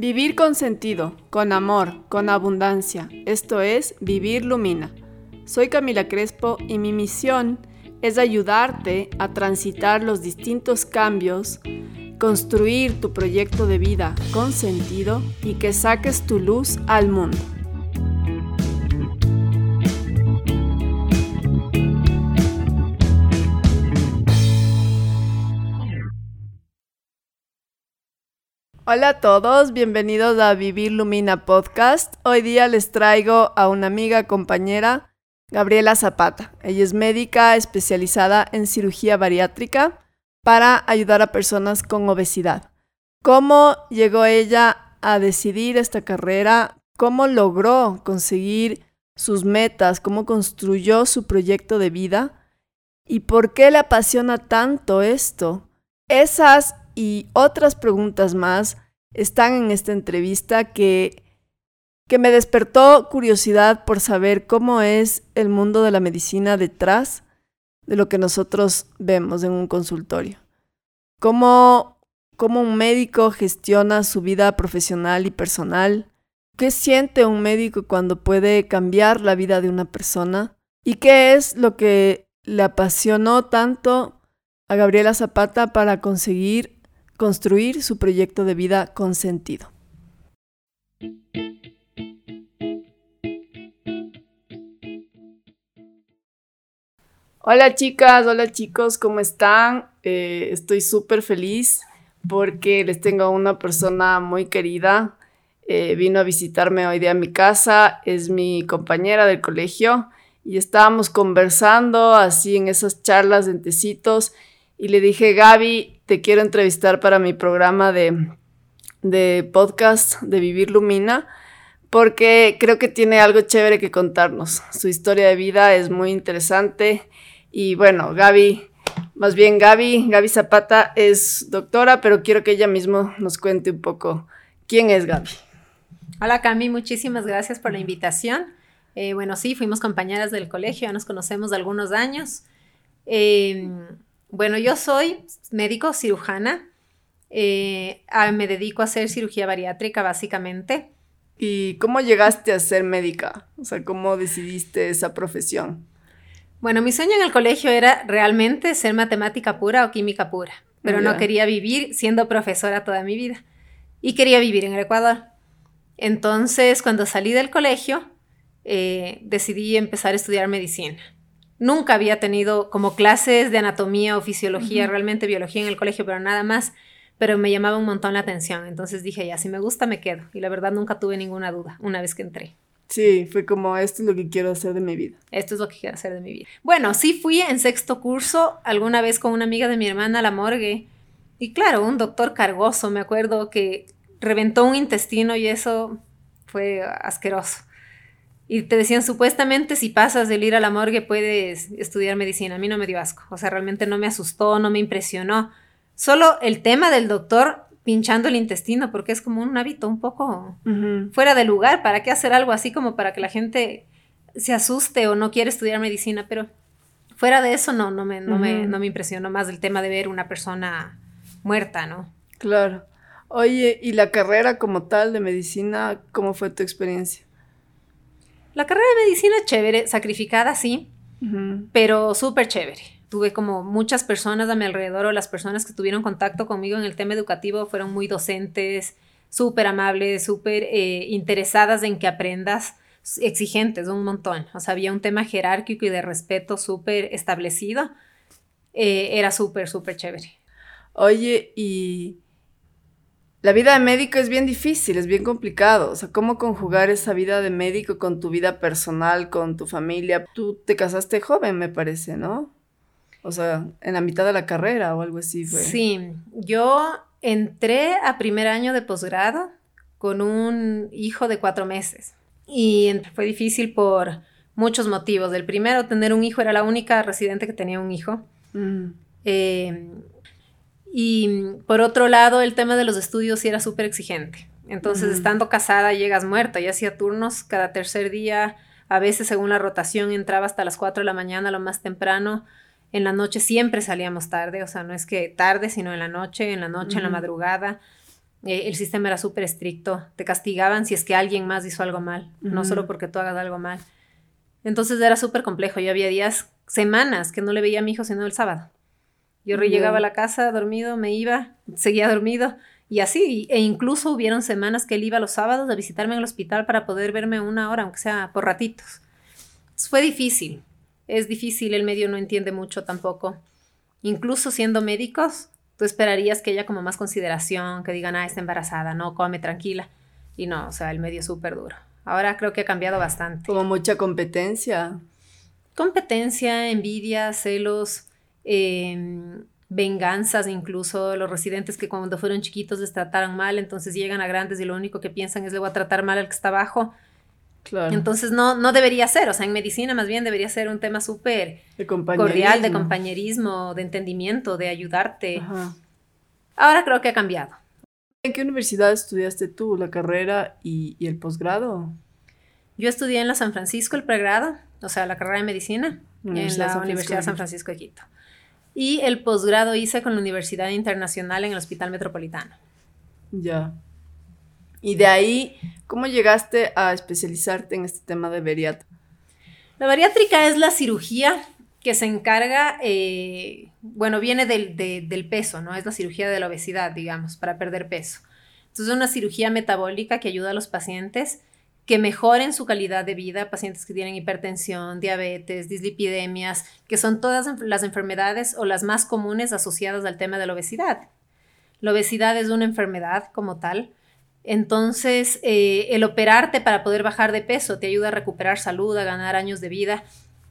Vivir con sentido, con amor, con abundancia. Esto es Vivir Lumina. Soy Camila Crespo y mi misión es ayudarte a transitar los distintos cambios, construir tu proyecto de vida con sentido y que saques tu luz al mundo. Hola a todos, bienvenidos a Vivir Lumina Podcast. Hoy día les traigo a una amiga, compañera, Gabriela Zapata. Ella es médica especializada en cirugía bariátrica para ayudar a personas con obesidad. ¿Cómo llegó ella a decidir esta carrera? ¿Cómo logró conseguir sus metas? ¿Cómo construyó su proyecto de vida? ¿Y por qué le apasiona tanto esto? Esas y otras preguntas más están en esta entrevista que, que me despertó curiosidad por saber cómo es el mundo de la medicina detrás de lo que nosotros vemos en un consultorio. Cómo, cómo un médico gestiona su vida profesional y personal. ¿Qué siente un médico cuando puede cambiar la vida de una persona? ¿Y qué es lo que le apasionó tanto a Gabriela Zapata para conseguir construir su proyecto de vida con sentido. Hola chicas, hola chicos, ¿cómo están? Eh, estoy súper feliz porque les tengo una persona muy querida. Eh, vino a visitarme hoy día a mi casa, es mi compañera del colegio y estábamos conversando así en esas charlas de tecitos y le dije, Gaby, te quiero entrevistar para mi programa de, de podcast de Vivir Lumina, porque creo que tiene algo chévere que contarnos. Su historia de vida es muy interesante. Y bueno, Gaby, más bien Gaby, Gaby Zapata es doctora, pero quiero que ella mismo nos cuente un poco quién es Gaby. Hola Cami, muchísimas gracias por la invitación. Eh, bueno, sí, fuimos compañeras del colegio, ya nos conocemos de algunos años. Eh, bueno, yo soy médico cirujana. Eh, me dedico a hacer cirugía bariátrica básicamente. ¿Y cómo llegaste a ser médica? O sea, ¿cómo decidiste esa profesión? Bueno, mi sueño en el colegio era realmente ser matemática pura o química pura, pero no quería vivir siendo profesora toda mi vida y quería vivir en el Ecuador. Entonces, cuando salí del colegio, eh, decidí empezar a estudiar medicina. Nunca había tenido como clases de anatomía o fisiología, realmente biología en el colegio, pero nada más. Pero me llamaba un montón la atención. Entonces dije, ya, si me gusta, me quedo. Y la verdad nunca tuve ninguna duda una vez que entré. Sí, fue como, esto es lo que quiero hacer de mi vida. Esto es lo que quiero hacer de mi vida. Bueno, sí fui en sexto curso alguna vez con una amiga de mi hermana a la morgue. Y claro, un doctor cargoso, me acuerdo que reventó un intestino y eso fue asqueroso. Y te decían, supuestamente si pasas del ir a la morgue puedes estudiar medicina. A mí no me dio asco. O sea, realmente no me asustó, no me impresionó. Solo el tema del doctor pinchando el intestino, porque es como un hábito un poco fuera de lugar. ¿Para qué hacer algo así como para que la gente se asuste o no quiere estudiar medicina? Pero fuera de eso no, no me, no, me, no me impresionó más el tema de ver una persona muerta, ¿no? Claro. Oye, ¿y la carrera como tal de medicina, cómo fue tu experiencia? La carrera de medicina es chévere, sacrificada, sí, pero súper chévere. Tuve como muchas personas a mi alrededor o las personas que tuvieron contacto conmigo en el tema educativo fueron muy docentes, súper amables, súper eh, interesadas en que aprendas, exigentes, un montón. O sea, había un tema jerárquico y de respeto súper establecido. Eh, era súper, súper chévere. Oye, y la vida de médico es bien difícil, es bien complicado. O sea, ¿cómo conjugar esa vida de médico con tu vida personal, con tu familia? Tú te casaste joven, me parece, ¿no? O sea, en la mitad de la carrera o algo así fue. Sí, yo entré a primer año de posgrado con un hijo de cuatro meses. Y fue difícil por muchos motivos. El primero, tener un hijo, era la única residente que tenía un hijo. Mm. Eh, y por otro lado, el tema de los estudios sí era súper exigente. Entonces, estando casada, llegas muerta. y hacía turnos cada tercer día. A veces, según la rotación, entraba hasta las 4 de la mañana, lo más temprano. En la noche siempre salíamos tarde, o sea, no es que tarde, sino en la noche, en la noche, en la madrugada. Eh, el sistema era súper estricto. Te castigaban si es que alguien más hizo algo mal, no solo porque tú hagas algo mal. Entonces era súper complejo. Yo había días, semanas que no le veía a mi hijo sino el sábado. Yo llegaba a la casa dormido, me iba, seguía dormido y así. E incluso hubieron semanas que él iba los sábados a visitarme en el hospital para poder verme una hora, aunque sea por ratitos. fue difícil. Es difícil, el medio no entiende mucho tampoco. Incluso siendo médicos, tú esperarías que haya como más consideración, que digan, ah, está embarazada, no, come tranquila. Y no, o sea, el medio es súper duro. Ahora creo que ha cambiado bastante. Como mucha competencia. Competencia, envidia, celos, em, venganzas incluso, los residentes que cuando fueron chiquitos les trataron mal, entonces llegan a grandes y lo único que piensan es le voy a tratar mal al que está abajo. Claro. Entonces no, no debería ser, o sea, en medicina más bien debería ser un tema súper cordial, de compañerismo, de entendimiento, de ayudarte. Ahora creo que ha cambiado. ¿En qué universidad estudiaste tú, la carrera y, el posgrado? Yo estudié en la San Francisco el pregrado, o sea, la carrera de medicina, en la Universidad de San Francisco de Quito. Y el posgrado hice con la Universidad Internacional en el Hospital Metropolitano. Ya. Y de ahí, ¿cómo llegaste a especializarte en este tema de bariátrica? La bariátrica es la cirugía que se encarga, eh, bueno, viene del, del, peso, ¿no? Es la cirugía de la obesidad, digamos, para perder peso. Entonces es una cirugía metabólica que ayuda a los pacientes que mejoren su calidad de vida, pacientes que tienen hipertensión, diabetes, dislipidemias, que son todas las enfermedades o las más comunes asociadas al tema de la obesidad. La obesidad es una enfermedad como tal, entonces, eh, el operarte para poder bajar de peso te ayuda a recuperar salud, a ganar años de vida.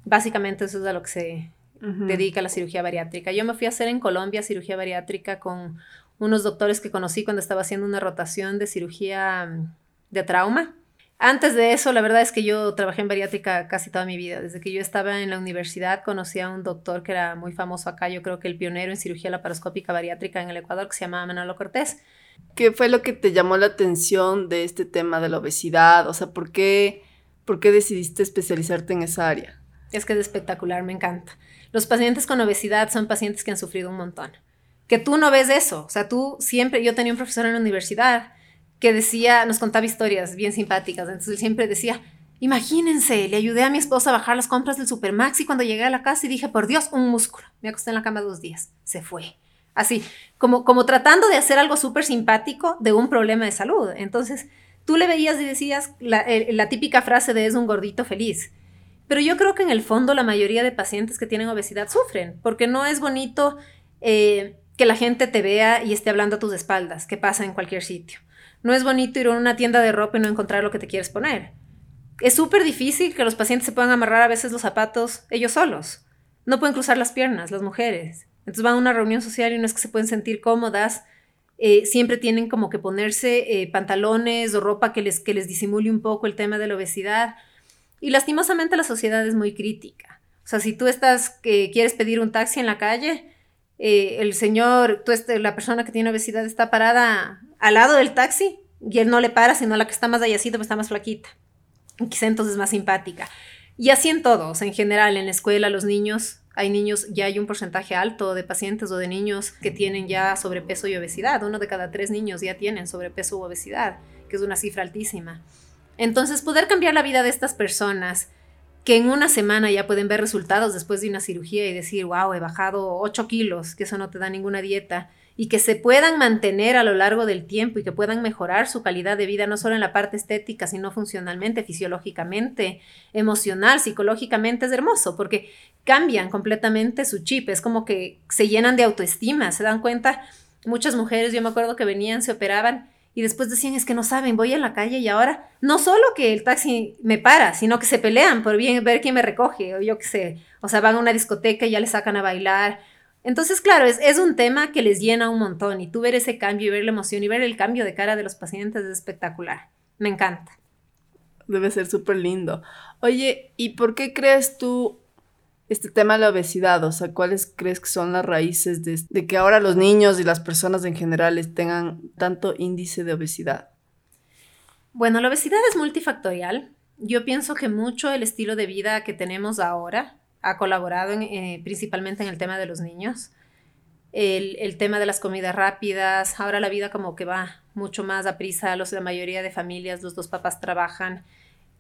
Básicamente eso es a lo que se dedica la cirugía bariátrica. Yo me fui a hacer en Colombia cirugía bariátrica con unos doctores que conocí cuando estaba haciendo una rotación de cirugía mm, de trauma. Antes de eso, la verdad es que yo trabajé en bariátrica casi toda mi vida. Desde que yo estaba en la universidad conocí a un doctor que era muy famoso acá, yo creo que el pionero en cirugía laparoscópica bariátrica en el Ecuador, que se llamaba Manolo Cortés. ¿Qué fue lo que te llamó la atención de este tema de la obesidad? O sea, ¿por qué, por qué decidiste especializarte en esa área? Es que es espectacular, me encanta. Los pacientes con obesidad son pacientes que han sufrido un montón. Que tú no ves eso. O sea, tú siempre, yo tenía un profesor en la universidad que decía, nos contaba historias bien simpáticas. Entonces él siempre decía, imagínense, le ayudé a mi esposa a bajar las compras del Supermax y cuando llegué a la casa y dije, por Dios, un músculo. Me acosté en la cama dos días. Se fue. Así, como, como tratando de hacer algo súper simpático de un problema de salud. Entonces, tú le veías y decías la, típica frase de es un gordito feliz. Pero yo creo que en el fondo la mayoría de pacientes que tienen obesidad sufren, porque no es bonito eh, que la gente te vea y esté hablando a tus espaldas, que pasa en cualquier sitio. No es bonito ir a una tienda de ropa y no encontrar lo que te quieres poner. Es súper difícil que los pacientes se puedan amarrar a veces los zapatos ellos solos. No pueden cruzar las piernas, las mujeres. Entonces van a una reunión social y no es que se pueden sentir cómodas. Eh, siempre tienen como que ponerse eh, pantalones o ropa que les, que les disimule un poco el tema de la obesidad. Y lastimosamente la sociedad es muy crítica. O sea, si tú estás, que quieres pedir un taxi en la calle, eh, el señor, tú la persona que tiene obesidad está parada al lado del taxi y él no le para, sino la que está más allácito pues está más flaquita. Quizá entonces más simpática. Y así en todos, en general, en la escuela, los niños hay niños, ya hay un porcentaje alto de pacientes o de niños que tienen ya sobrepeso y obesidad. Uno de cada tres niños ya tienen sobrepeso u obesidad, que es una cifra altísima. Entonces, poder cambiar la vida de estas personas que en una semana ya pueden ver resultados después de una cirugía y decir, wow, he bajado 8 kilos, que eso no te da ninguna dieta, y que se puedan mantener a lo largo del tiempo y que puedan mejorar su calidad de vida, no solo en la parte estética, sino funcionalmente, fisiológicamente, emocional, psicológicamente, es hermoso, porque cambian completamente su chip, es como que se llenan de autoestima, se dan cuenta, muchas mujeres, yo me acuerdo que venían, se operaban y después decían, es que no saben, voy en la calle y ahora no solo que el taxi me para, sino que se pelean por bien, ver quién me recoge, o yo qué sé, o sea, van a una discoteca y ya le sacan a bailar, entonces, claro, es, un tema que les llena un montón y tú ver ese cambio y ver la emoción y ver el cambio de cara de los pacientes es espectacular. Me encanta. Debe ser súper lindo. Oye, ¿y por qué crees tú este tema de la obesidad? O sea, ¿cuáles crees que son las raíces de, de que ahora los niños y las personas en general tengan tanto índice de obesidad? Bueno, la obesidad es multifactorial. Yo pienso que mucho el estilo de vida que tenemos ahora ha colaborado eh, principalmente en el tema de los niños. El, el, tema de las comidas rápidas, ahora la vida como que va mucho más a prisa, los, la mayoría de familias, los dos papás trabajan,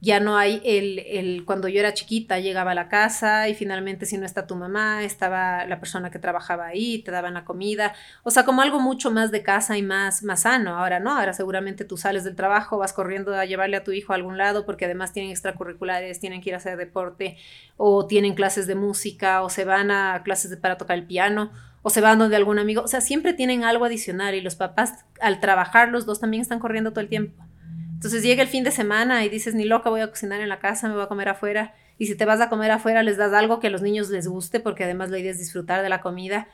ya no hay el, el, cuando yo era chiquita llegaba a la casa y finalmente si no está tu mamá, estaba la persona que trabajaba ahí, te daban la comida, o sea, como algo mucho más de casa y más, más sano, ahora no, ahora seguramente tú sales del trabajo, vas corriendo a llevarle a tu hijo a algún lado porque además tienen extracurriculares, tienen que ir a hacer deporte o tienen clases de música o se van a clases de, para tocar el piano o se van donde algún amigo, o sea, siempre tienen algo adicional y los papás al trabajar los dos también están corriendo todo el tiempo. Entonces llega el fin de semana y dices, ni loca, voy a cocinar en la casa, me voy a comer afuera. Y si te vas a comer afuera, les das algo que a los niños les guste, porque además la idea es disfrutar de la comida.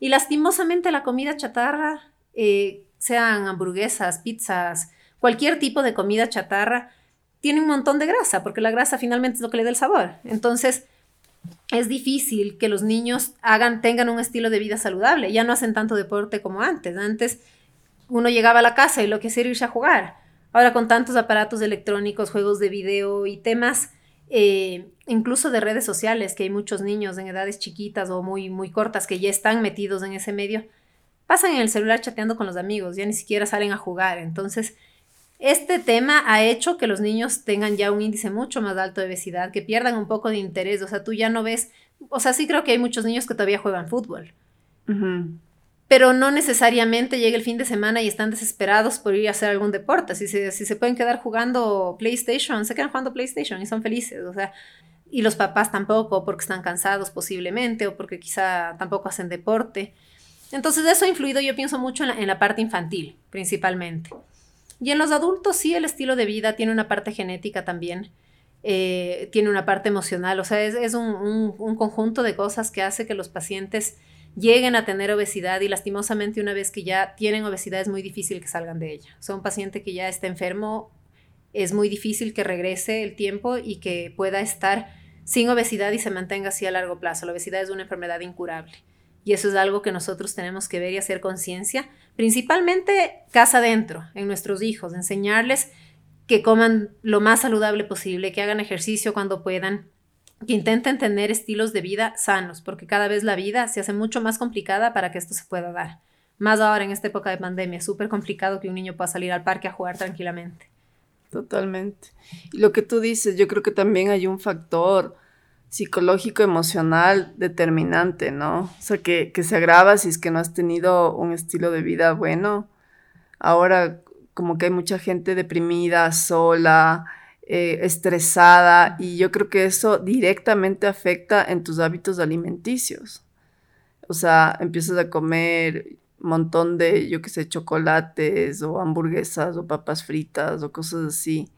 Y lastimosamente la comida chatarra, eh, sean hamburguesas, pizzas, cualquier tipo de comida chatarra, tiene un montón de grasa, porque la grasa finalmente es lo que le da el sabor. Entonces, es difícil que los niños hagan, tengan un estilo de vida saludable. Ya no hacen tanto deporte como antes. Antes uno llegaba a la casa y lo que hacía era irse a jugar. Ahora con tantos aparatos electrónicos, juegos de video y temas eh, incluso de redes sociales, que hay muchos niños en edades chiquitas o muy, muy cortas que ya están metidos en ese medio, pasan en el celular chateando con los amigos, ya ni siquiera salen a jugar. Entonces, este tema ha hecho que los niños tengan ya un índice mucho más alto de obesidad, que pierdan un poco de interés. O sea, tú ya no ves, o sea, sí creo que hay muchos niños que todavía juegan fútbol pero no necesariamente llega el fin de semana y están desesperados por ir a hacer algún deporte. Si se, si se pueden quedar jugando PlayStation, se quedan jugando PlayStation y son felices, o sea, y los papás tampoco porque están cansados posiblemente o porque quizá tampoco hacen deporte. Entonces eso ha influido, yo pienso mucho en la, parte infantil, principalmente. Y en los adultos sí, el estilo de vida tiene una parte genética también. Eh, tiene una parte emocional, o sea, es, un, un conjunto de cosas que hace que los pacientes lleguen a tener obesidad y lastimosamente una vez que ya tienen obesidad es muy difícil que salgan de ella. O un paciente que ya está enfermo es muy difícil que regrese el tiempo y que pueda estar sin obesidad y se mantenga así a largo plazo. La obesidad es una enfermedad incurable. Y eso es algo que nosotros tenemos que ver y hacer conciencia, principalmente casa adentro, en nuestros hijos, enseñarles que coman lo más saludable posible, que hagan ejercicio cuando puedan, que intenten tener estilos de vida sanos, porque cada vez la vida se hace mucho más complicada para que esto se pueda dar. Más ahora en esta época de pandemia, súper complicado que un niño pueda salir al parque a jugar tranquilamente. Totalmente. Y lo que tú dices, yo creo que también hay un factor psicológico, emocional determinante, ¿no? O sea, que, que se agrava si es que no has tenido un estilo de vida bueno. Ahora como que hay mucha gente deprimida, sola, eh, estresada y yo creo que eso directamente afecta en tus hábitos alimenticios. O sea, empiezas a comer un montón de, yo qué sé, chocolates o hamburguesas o papas fritas o cosas así.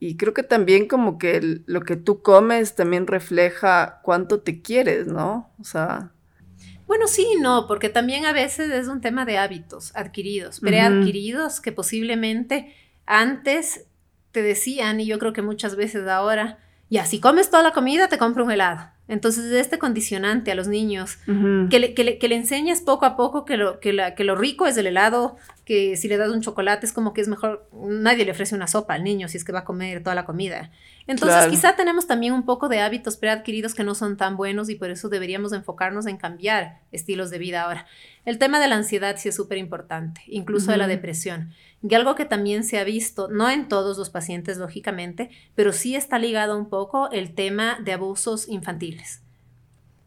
Y creo que también como que lo que tú comes también refleja cuánto te quieres, ¿no? O sea... Bueno, sí, no, porque también a veces es un tema de hábitos adquiridos, preadquiridos, que posiblemente antes te decían, y yo creo que muchas veces ahora, ya, si comes toda la comida, te compro un helado. Entonces, este condicionante a los niños, que, le, que, le, que, le, enseñas poco a poco que lo, que, la, que lo rico es el helado, que si le das un chocolate es como que es mejor, nadie le ofrece una sopa al niño si es que va a comer toda la comida. Entonces, quizá tenemos también un poco de hábitos preadquiridos que no son tan buenos y por eso deberíamos enfocarnos en cambiar estilos de vida ahora. El tema de la ansiedad sí es súper importante, incluso de la depresión. Y algo que también se ha visto, no en todos los pacientes, lógicamente, pero sí está ligado un poco el tema de abusos infantiles.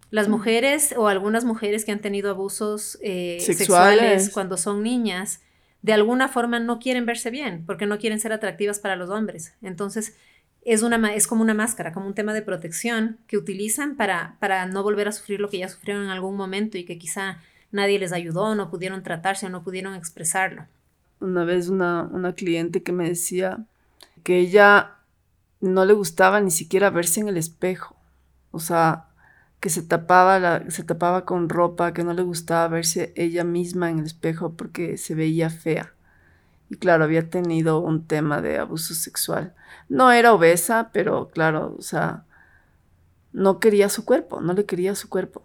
Las mm. mujeres o algunas mujeres que han tenido abusos eh, sexuales cuando son niñas, de alguna forma no quieren verse bien porque no quieren ser atractivas para los hombres. Entonces, es, una, es como una máscara, como un tema de protección que utilizan para, para no volver a sufrir lo que ya sufrieron en algún momento y que quizá nadie les ayudó, no pudieron tratarse o no pudieron expresarlo. Una vez una, una cliente que me decía que ella no le gustaba ni siquiera verse en el espejo, o sea, que se tapaba, la, se tapaba con ropa, que no le gustaba verse ella misma en el espejo porque se veía fea. Y claro, había tenido un tema de abuso sexual. No era obesa, pero claro, o sea, no quería su cuerpo, no le quería su cuerpo.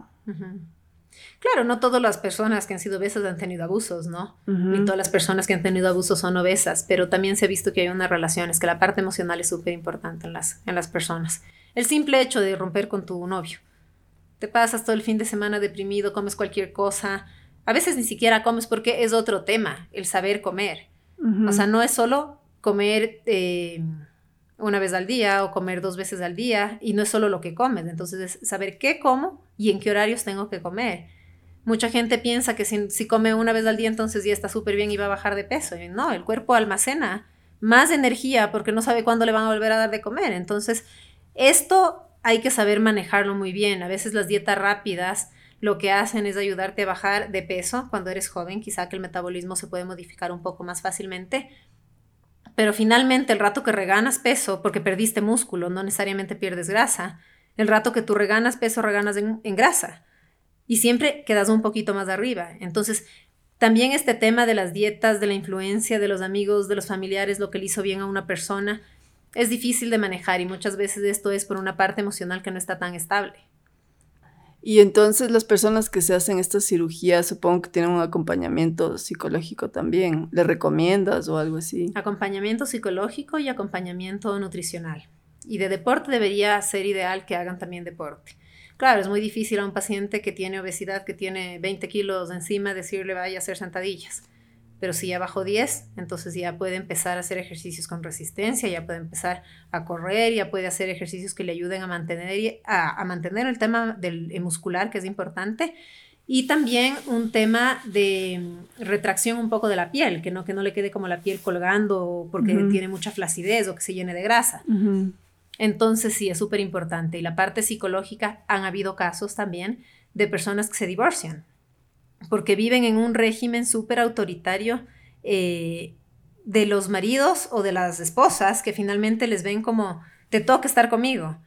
Claro, no todas las personas que han sido obesas han tenido abusos, ¿no? Ni todas las personas que han tenido abusos son obesas, pero también se ha visto que hay una relación, es que la parte emocional es súper importante en las, en las personas. El simple hecho de romper con tu novio. Te pasas todo el fin de semana deprimido, comes cualquier cosa. A veces ni siquiera comes porque es otro tema, el saber comer. O sea, no es solo comer eh, una vez al día o comer dos veces al día y no es solo lo que comes. Entonces es saber qué como y en qué horarios tengo que comer. Mucha gente piensa que si, si come una vez al día entonces ya está súper bien y va a bajar de peso. no, el cuerpo almacena más energía porque no sabe cuándo le van a volver a dar de comer. Entonces, esto hay que saber manejarlo muy bien. A veces las dietas rápidas lo que hacen es ayudarte a bajar de peso cuando eres joven, quizá que el metabolismo se puede modificar un poco más fácilmente. Pero finalmente el rato que reganas peso, porque perdiste músculo, no necesariamente pierdes grasa, el rato que tú reganas peso, reganas en, grasa. Y siempre quedas un poquito más arriba. Entonces, también este tema de las dietas, de la influencia de los amigos, de los familiares, lo que le hizo bien a una persona, es difícil de manejar y muchas veces esto es por una parte emocional que no está tan estable. Y entonces las personas que se hacen estas cirugías supongo que tienen un acompañamiento psicológico también. ¿Le recomiendas o algo así? Acompañamiento psicológico y acompañamiento nutricional. Y de deporte debería ser ideal que hagan también deporte. Claro, es muy difícil a un paciente que tiene obesidad, que tiene 20 kilos encima, decirle vaya a hacer sentadillas pero si ya bajó 10, entonces ya puede empezar a hacer ejercicios con resistencia, ya puede empezar a correr, ya puede hacer ejercicios que le ayuden a mantener, a, mantener el tema del eh, muscular, que es importante, y también un tema de mm, retracción un poco de la piel, que no, que no le quede como la piel colgando porque tiene mucha flacidez o que se llene de grasa. Entonces sí, es súper importante. Y la parte psicológica, han habido casos también de personas que se divorcian porque viven en un régimen súper autoritario eh, de los maridos o de las esposas que finalmente les ven como, te toca estar conmigo.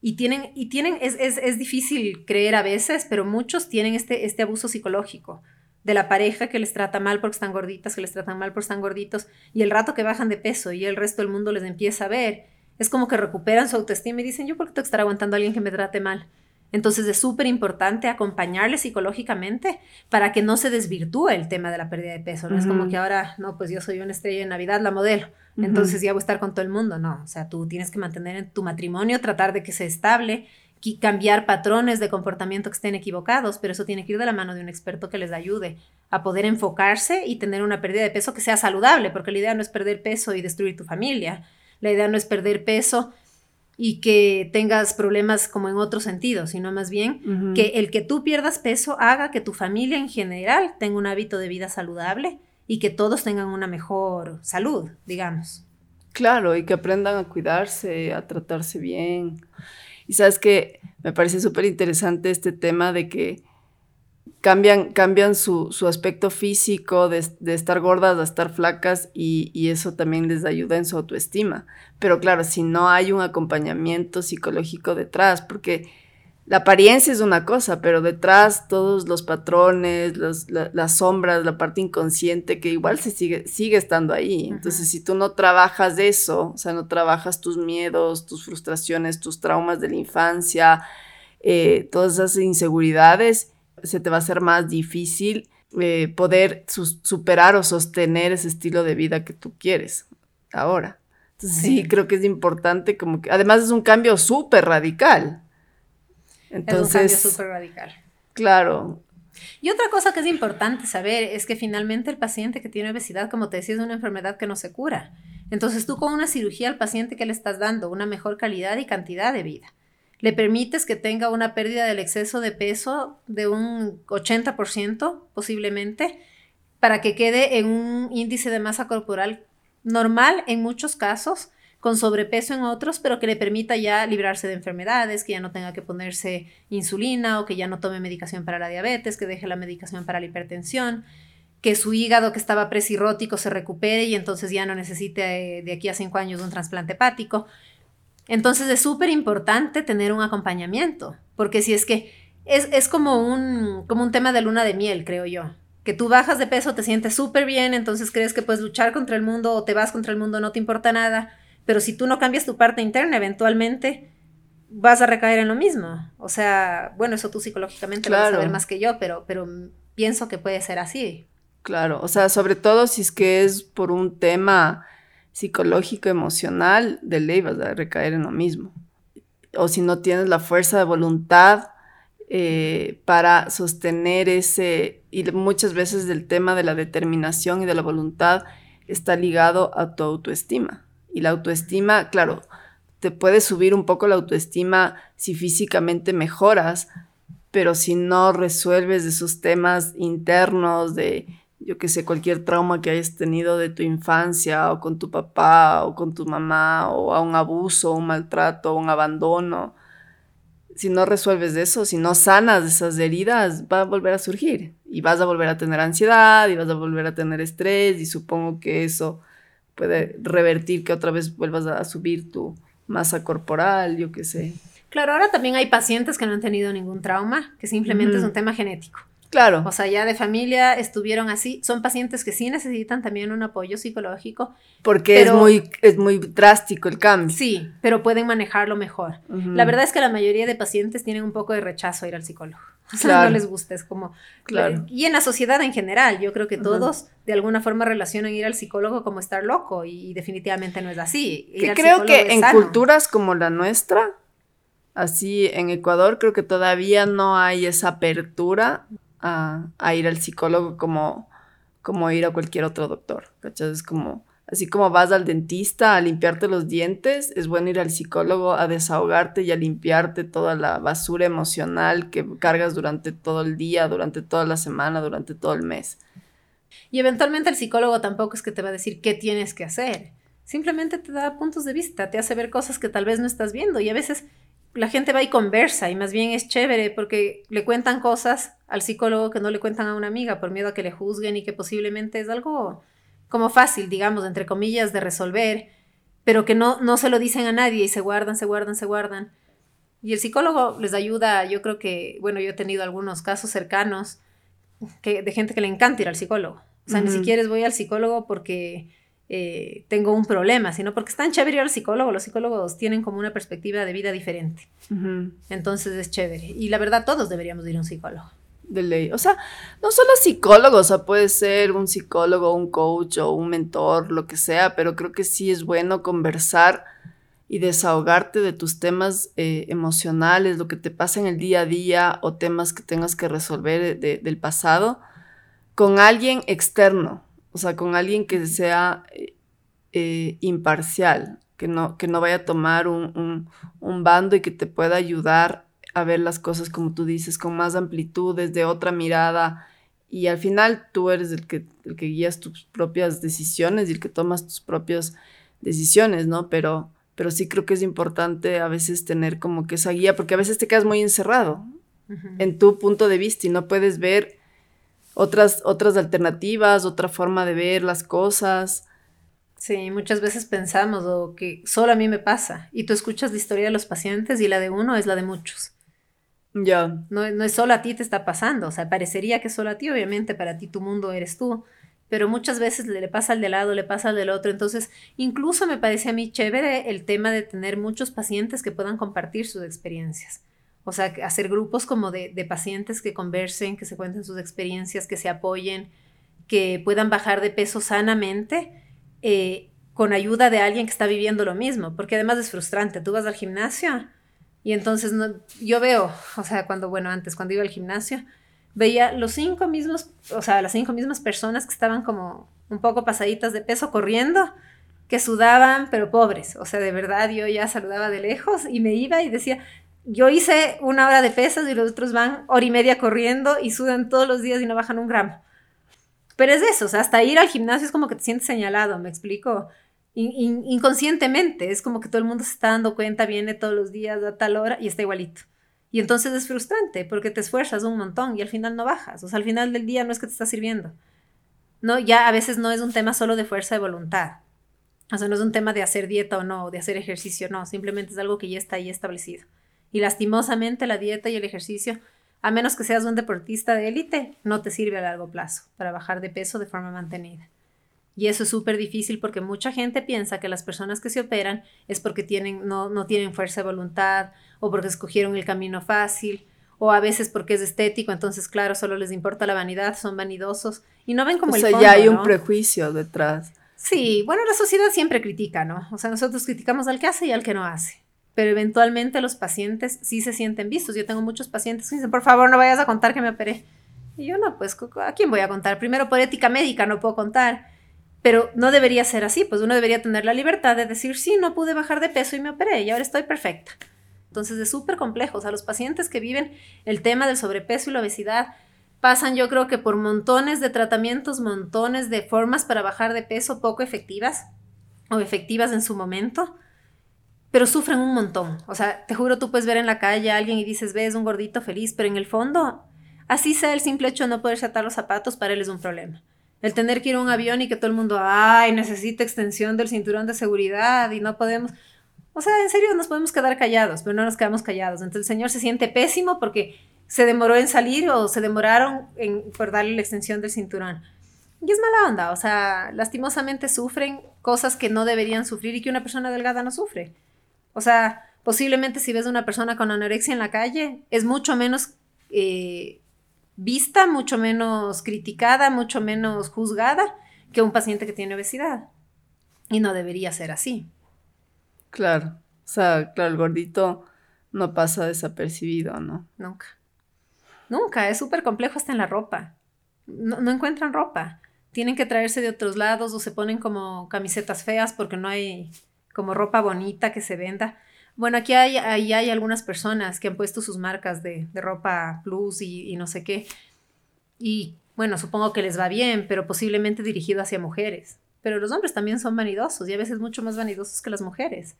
Y tienen, y tienen es, es, es, difícil creer a veces, pero muchos tienen este, este abuso psicológico de la pareja que les trata mal porque están gorditas, que les tratan mal porque están gorditos, y el rato que bajan de peso y el resto del mundo les empieza a ver, es como que recuperan su autoestima y dicen, yo por qué tengo que estar aguantando a alguien que me trate mal. Entonces es súper importante acompañarle psicológicamente para que no se desvirtúe el tema de la pérdida de peso. No es como que ahora, no, pues yo soy una estrella de Navidad, la modelo, entonces ya voy a estar con todo el mundo. No, o sea, tú tienes que mantener en tu matrimonio, tratar de que sea estable, cambiar patrones de comportamiento que estén equivocados, pero eso tiene que ir de la mano de un experto que les ayude a poder enfocarse y tener una pérdida de peso que sea saludable, porque la idea no es perder peso y destruir tu familia. La idea no es perder peso y que tengas problemas como en otro sentido, sino más bien que el que tú pierdas peso haga que tu familia en general tenga un hábito de vida saludable y que todos tengan una mejor salud, digamos. Claro, y que aprendan a cuidarse, a tratarse bien. Y sabes que me parece súper interesante este tema de que cambian, cambian su, aspecto físico de, estar gordas a estar flacas y, y, eso también les ayuda en su autoestima. Pero claro, si no hay un acompañamiento psicológico detrás, porque la apariencia es una cosa, pero detrás todos los patrones, las sombras, la parte inconsciente que igual se sigue, sigue estando ahí. Entonces, si tú no trabajas eso, o sea, no trabajas tus miedos, tus frustraciones, tus traumas de la infancia, eh, todas esas inseguridades, se te va a hacer más difícil eh, poder superar o sostener ese estilo de vida que tú quieres ahora. Entonces sí. creo que es importante como que, además es un cambio súper radical. Entonces, es un cambio súper radical. Claro. Y otra cosa que es importante saber es que finalmente el paciente que tiene obesidad, como te decía, es una enfermedad que no se cura. Entonces tú con una cirugía al paciente que le estás dando una mejor calidad y cantidad de vida le permites que tenga una pérdida del exceso de peso de un 80% posiblemente, para que quede en un índice de masa corporal normal en muchos casos, con sobrepeso en otros, pero que le permita ya librarse de enfermedades, que ya no tenga que ponerse insulina o que ya no tome medicación para la diabetes, que deje la medicación para la hipertensión, que su hígado que estaba presirrótico se recupere y entonces ya no necesite eh, de aquí a cinco años un trasplante hepático. Entonces es súper importante tener un acompañamiento, porque si es que es, como, un, como un tema de luna de miel, creo yo. Que tú bajas de peso, te sientes súper bien, entonces crees que puedes luchar contra el mundo o te vas contra el mundo, no te importa nada. Pero si tú no cambias tu parte interna, eventualmente vas a recaer en lo mismo. O sea, bueno, eso tú psicológicamente lo vas a saber más que yo, pero, pero pienso que puede ser así. Claro, o sea, sobre todo si es que es por un tema psicológico, emocional, de ley vas a recaer en lo mismo. o si no tienes la fuerza de voluntad eh, para sostener ese, y muchas veces el tema de la determinación y de la voluntad está ligado a tu autoestima. Y la autoestima, claro, te puede subir un poco la autoestima si físicamente mejoras, pero si no resuelves esos temas internos de, yo que sé, cualquier trauma que hayas tenido de tu infancia o con tu papá o con tu mamá o a un abuso, un maltrato, un abandono, si no resuelves eso, si no sanas esas heridas, va a volver a surgir y vas a volver a tener ansiedad y vas a volver a tener estrés y supongo que eso puede revertir que otra vez vuelvas a subir tu masa corporal, yo qué sé. Claro, ahora también hay pacientes que no han tenido ningún trauma, que simplemente es un tema genético. Claro. O sea, ya de familia estuvieron así. Son pacientes que sí necesitan también un apoyo psicológico. Porque es, muy, es muy drástico el cambio. Sí, pero pueden manejarlo mejor. La verdad es que la mayoría de pacientes tienen un poco de rechazo a ir al psicólogo. O sea, no les gusta, es como... Claro. Y en la sociedad en general, yo creo que todos de alguna forma relacionan ir al psicólogo como estar loco y, definitivamente no es así. que creo que en culturas como la nuestra, así en Ecuador, creo que todavía no hay esa apertura a, ir al psicólogo como, como ir a cualquier otro doctor. Es como, así como vas al dentista a limpiarte los dientes, es bueno ir al psicólogo a desahogarte y a limpiarte toda la basura emocional que cargas durante todo el día, durante toda la semana, durante todo el mes. Y eventualmente el psicólogo tampoco es que te va a decir qué tienes que hacer. Simplemente te da puntos de vista, te hace ver cosas que tal vez no estás viendo y a veces la gente va y conversa y más bien es chévere porque le cuentan cosas al psicólogo que no le cuentan a una amiga por miedo a que le juzguen y que posiblemente es algo como fácil, digamos, entre comillas, de resolver, pero que no, no se lo dicen a nadie y se guardan, se guardan, se guardan. Y el psicólogo les ayuda, yo creo que, bueno, yo he tenido algunos casos cercanos que, de gente que le encanta ir al psicólogo. O sea, ni siquiera voy al psicólogo porque eh, tengo un problema, sino porque están chévere ir al psicólogo. Los psicólogos tienen como una perspectiva de vida diferente. Entonces es chévere. Y la verdad, todos deberíamos ir a un psicólogo. De ley. O sea, no solo psicólogos, o sea, puede ser un psicólogo, un coach o un mentor, lo que sea, pero creo que sí es bueno conversar y desahogarte de tus temas eh, emocionales, lo que te pasa en el día a día o temas que tengas que resolver del pasado con alguien externo, o sea, con alguien que sea eh, eh, imparcial, que no, que no vaya a tomar un, bando y que te pueda ayudar a ver las cosas como tú dices, con más amplitud, desde otra mirada. Y al final tú eres el que, el que guías tus propias decisiones y el que tomas tus propias decisiones, ¿no? Pero, pero sí creo que es importante a veces tener como que esa guía, porque a veces te quedas muy encerrado en tu punto de vista y no puedes ver otras, otras alternativas, otra forma de ver las cosas. Sí, muchas veces pensamos o que solo a mí me pasa y tú escuchas la historia de los pacientes y la de uno es la de muchos. Ya. No, no es solo a ti te está pasando, o sea, parecería que solo a ti, obviamente para ti tu mundo eres tú, pero muchas veces le, le pasa al de lado, le pasa al del otro, entonces incluso me parece a mí chévere el tema de tener muchos pacientes que puedan compartir sus experiencias. O sea, hacer grupos como de, pacientes que conversen, que se cuenten sus experiencias, que se apoyen, que puedan bajar de peso sanamente eh, con ayuda de alguien que está viviendo lo mismo, porque además es frustrante. Tú vas al gimnasio y entonces no, yo veo, o sea, cuando, bueno, antes, cuando iba al gimnasio, veía los cinco mismos, o sea, las cinco mismas personas que estaban como un poco pasaditas de peso corriendo, que sudaban, pero pobres. O sea, de verdad, yo ya saludaba de lejos y me iba y decía, yo hice una hora de pesas y los otros van hora y media corriendo y sudan todos los días y no bajan un gramo. Pero es eso, o sea, hasta ir al gimnasio es como que te sientes señalado, me explico. inconscientemente, es como que todo el mundo se está dando cuenta, viene todos los días a tal hora y está igualito. Y entonces es frustrante porque te esfuerzas un montón y al final no bajas. O sea, al final del día no es que te está sirviendo. No, ya a veces no es un tema solo de fuerza de voluntad. O sea, no es un tema de hacer dieta o no, de hacer ejercicio, no. Simplemente es algo que ya está ahí establecido. Y lastimosamente la dieta y el ejercicio, a menos que seas un deportista de élite, no te sirve a largo plazo para bajar de peso de forma mantenida. Y eso es súper difícil porque mucha gente piensa que las personas que se operan es porque tienen, no, no tienen fuerza de voluntad o porque escogieron el camino fácil o a veces porque es estético, entonces claro, solo les importa la vanidad, son vanidosos y no ven como o sea, ya hay un prejuicio detrás. Sí, bueno, la sociedad siempre critica, ¿no? O sea, nosotros criticamos al que hace y al que no hace pero eventualmente los pacientes sí se sienten vistos. Yo tengo muchos pacientes que dicen, por favor, no vayas a contar que me operé. Y yo no, pues, ¿a quién voy a contar? Primero, por ética médica no puedo contar. Pero no debería ser así, pues uno debería tener la libertad de decir, sí, no pude bajar de peso y me operé y ahora estoy perfecta. Entonces es súper complejo. O sea, los pacientes que viven el tema del sobrepeso y la obesidad pasan yo creo que por montones de tratamientos, montones de formas para bajar de peso poco efectivas o efectivas en su momento, pero sufren un montón. O sea, te juro, tú puedes ver en la calle a alguien y dices, ves un gordito feliz, pero en el fondo, así sea el simple hecho de no poder atar los zapatos, para él es un problema. El tener que ir a un avión y que todo el mundo, ay, necesita extensión del cinturón de seguridad y no podemos. O sea, en serio nos podemos quedar callados, pero no nos quedamos callados. Entonces el señor se siente pésimo porque se demoró en salir o se demoraron en, por darle la extensión del cinturón. Y es mala onda, o sea, lastimosamente sufren cosas que no deberían sufrir y que una persona delgada no sufre. O sea, posiblemente si ves a una persona con anorexia en la calle, es mucho menos eh, vista, mucho menos criticada, mucho menos juzgada que un paciente que tiene obesidad. Y no debería ser así. Claro, o sea, claro, el gordito no pasa desapercibido, ¿no? Nunca. Nunca, es súper complejo hasta en la ropa. No, no, encuentran ropa. Tienen que traerse de otros lados o se ponen como camisetas feas porque no hay como ropa bonita que se venda. Bueno, aquí hay, hay algunas personas que han puesto sus marcas de, ropa plus y, y, no sé qué. Y bueno, supongo que les va bien, pero posiblemente dirigido hacia mujeres. Pero los hombres también son vanidosos y a veces mucho más vanidosos que las mujeres.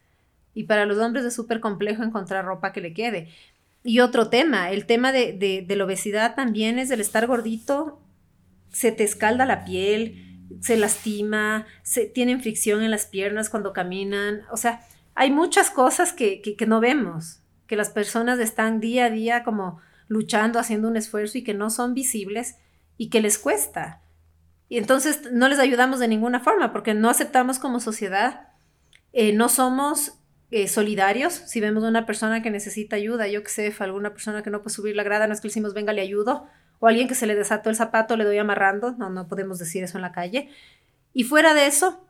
Y para los hombres es súper complejo encontrar ropa que le quede. Y otro tema, el tema de, de, de la obesidad también es el estar gordito, se te escalda la piel, se lastima, se, tienen fricción en las piernas cuando caminan. O sea, hay muchas cosas que, que, no vemos, que las personas están día a día como luchando, haciendo un esfuerzo y que no son visibles y que les cuesta. Y entonces no les ayudamos de ninguna forma porque no aceptamos como sociedad, eh, no somos eh, solidarios. Si vemos a una persona que necesita ayuda, yo que sé, alguna persona que no puede subir la grada, no es que le decimos, venga, le ayudo, o alguien que se le desató el zapato, le doy amarrando, no, no podemos decir eso en la calle. Y fuera de eso,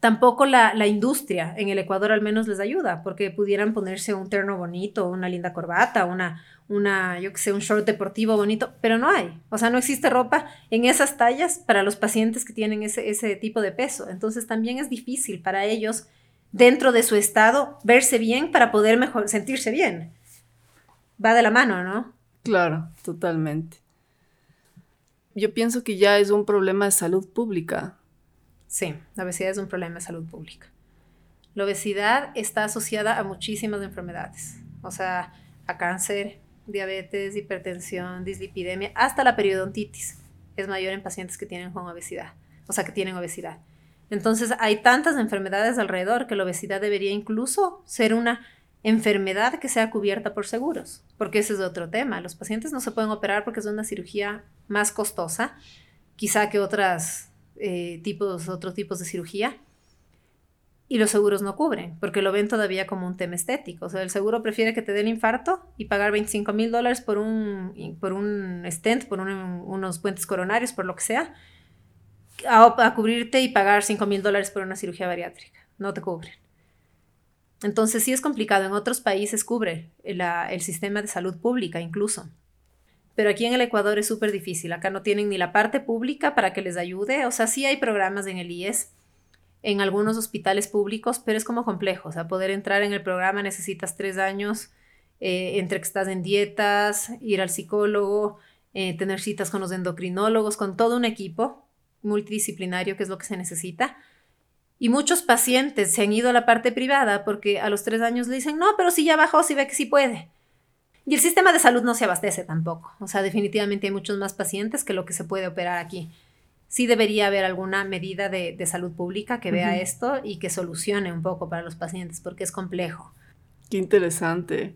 tampoco la, la, industria en el Ecuador al menos les ayuda, porque pudieran ponerse un terno bonito, una linda corbata, una, una, yo que sé, un short deportivo bonito, pero no hay. O sea, no existe ropa en esas tallas para los pacientes que tienen ese, ese tipo de peso. Entonces también es difícil para ellos, dentro de su estado, verse bien para poder mejor, sentirse bien. Va de la mano, ¿no? Claro, totalmente. Yo pienso que ya es un problema de salud pública Sí, la obesidad es un problema de salud pública. La obesidad está asociada a muchísimas enfermedades, o sea, a cáncer, diabetes, hipertensión, dislipidemia, hasta la periodontitis es mayor en pacientes que tienen con obesidad, o sea, que tienen obesidad. Entonces, hay tantas enfermedades alrededor que la obesidad debería incluso ser una enfermedad que sea cubierta por seguros, porque ese es otro tema. Los pacientes no se pueden operar porque es una cirugía más costosa, quizá que otras eh, tipos, otros tipos de cirugía. Y los seguros no cubren, porque lo ven todavía como un tema estético. O sea, el seguro prefiere que te dé el infarto y pagar 25 mil dólares por un, por un stent, por unos puentes coronarios, por lo que sea, a, cubrirte y pagar 5 mil dólares por una cirugía bariátrica. No te cubren. Entonces sí es complicado. En otros países cubre el sistema de salud pública incluso. Pero aquí en el Ecuador es súper difícil. Acá no tienen ni la parte pública para que les ayude. O sea, sí hay programas en el IES, en algunos hospitales públicos, pero es como complejo. O sea, poder entrar en el programa necesitas tres años eh, entre que estás en dietas, ir al psicólogo, eh, tener citas con los endocrinólogos, con todo un equipo multidisciplinario, que es lo que se necesita. Y muchos pacientes se han ido a la parte privada porque a los tres años le dicen, no, pero si ya bajó, si ve que sí puede. Y el sistema de salud no se abastece tampoco. O sea, definitivamente hay muchos más pacientes que lo que se puede operar aquí. Sí debería haber alguna medida de, salud pública que vea esto y que solucione un poco para los pacientes, porque es complejo. Qué interesante.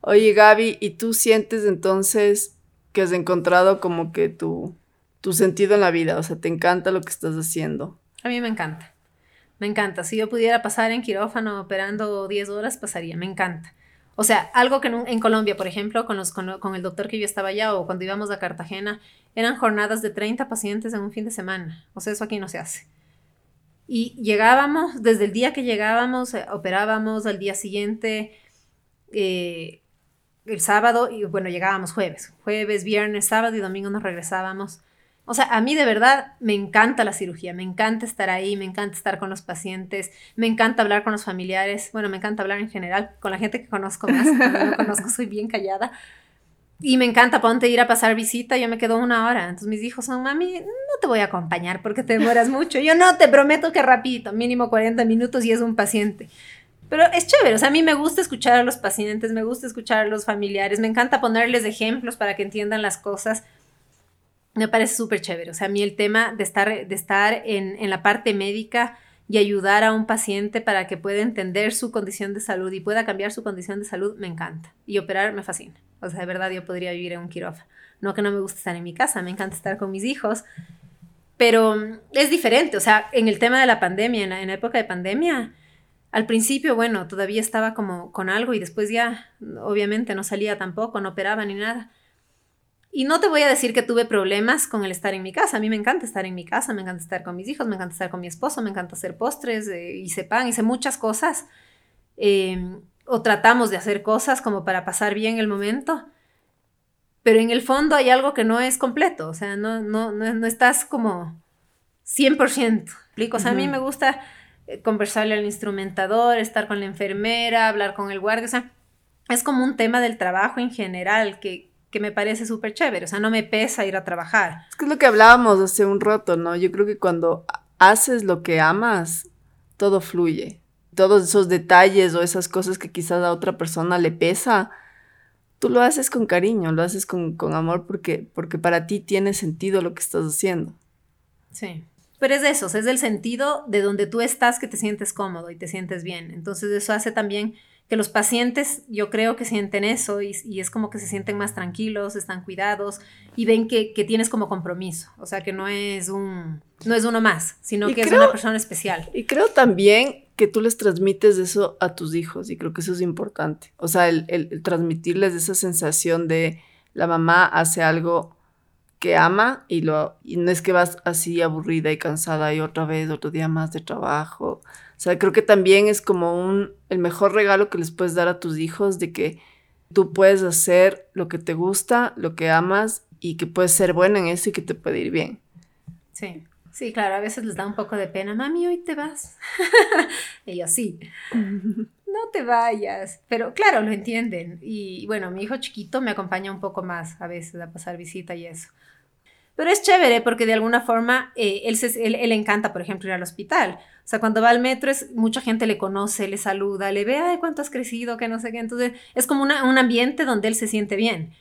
Oye, Gaby, ¿y tú sientes entonces que has encontrado como que tu, tu sentido en la vida? O sea, ¿te encanta lo que estás haciendo? A mí me encanta. Me encanta. Si yo pudiera pasar en quirófano operando 10 horas, pasaría. Me encanta. O sea, algo que en, Colombia, por ejemplo, con, los, con, el doctor que yo estaba allá o cuando íbamos a Cartagena, eran jornadas de 30 pacientes en un fin de semana. O sea, eso aquí no se hace. Y llegábamos, desde el día que llegábamos, eh, operábamos al día siguiente, eh, el sábado, y bueno, llegábamos jueves, jueves, viernes, sábado y domingo nos regresábamos. O sea, a mí de verdad me encanta la cirugía, me encanta estar ahí, me encanta estar con los pacientes, me encanta hablar con los familiares, bueno, me encanta hablar en general, con la gente que conozco más, cuando no conozco soy bien callada. Y me encanta, ponte ir a pasar visita, yo me quedo una hora. Entonces mis hijos son, mami, no te voy a acompañar porque te demoras mucho. Yo no, te prometo que rapidito, mínimo 40 minutos y es un paciente. Pero es chévere, o sea, a mí me gusta escuchar a los pacientes, me gusta escuchar a los familiares, me encanta ponerles ejemplos para que entiendan las cosas. Me parece súper chévere, o sea, a mí el tema de estar, de estar en, en la parte médica y ayudar a un paciente para que pueda entender su condición de salud y pueda cambiar su condición de salud, me encanta. Y operar me fascina. O sea, de verdad yo podría vivir en un quirófano. No que no me guste estar en mi casa, me encanta estar con mis hijos, pero mm, es diferente. O sea, en el tema de la pandemia, en la, época de pandemia, al principio, bueno, todavía estaba como con algo y después ya, obviamente, no salía tampoco, no operaba ni nada. Y no te voy a decir que tuve problemas con el estar en mi casa. A mí me encanta estar en mi casa, me encanta estar con mis hijos, me encanta estar con mi esposo, me encanta hacer postres, eh, hice pan, hice muchas cosas. Eh, o tratamos de hacer cosas como para pasar bien el momento, pero en el fondo hay algo que no es completo, o sea, no, no, no, estás como 100%, ¿explico? O sea, a mí me gusta eh, conversarle al instrumentador, estar con la enfermera, hablar con el guardia, o sea, es como un tema del trabajo en general que, que me parece súper chévere, o sea, no me pesa ir a trabajar. Es que es lo que hablábamos hace un rato, ¿no? Yo creo que cuando haces lo que amas, todo fluye todos esos detalles o esas cosas que quizás a otra persona le pesa, tú lo haces con cariño, lo haces con, amor porque, porque para ti tiene sentido lo que estás haciendo. Sí. Pero es de eso, es del sentido de donde tú estás que te sientes cómodo y te sientes bien. Entonces eso hace también que los pacientes yo creo que sienten eso y, es como que se sienten más tranquilos, están cuidados y ven que, tienes como compromiso, o sea que no es un no es uno más, sino que es una persona especial. Y creo también que tú les transmites eso a tus hijos y creo que eso es importante, o sea, el, transmitirles esa sensación de la mamá hace algo que ama y, lo, y no es que vas así aburrida y cansada y otra vez otro día más de trabajo o sea, creo que también es como un, el mejor regalo que les puedes dar a tus hijos de que tú puedes hacer lo que te gusta, lo que amas y que puedes ser buena en eso y que te puede ir bien. Sí, sí, claro, a veces les da un poco de pena, mami, hoy te vas. y yo, sí, no te vayas. Pero claro, lo entienden. Y bueno, mi hijo chiquito me acompaña un poco más a veces a pasar visita y eso. Pero es chévere porque de alguna forma eh, él, se, él, él, encanta, por ejemplo, ir al hospital. O sea, cuando va al metro, es, mucha gente le conoce, le saluda, le ve, ay, cuánto has crecido, que no sé qué. Entonces, es como un ambiente donde él se siente bien.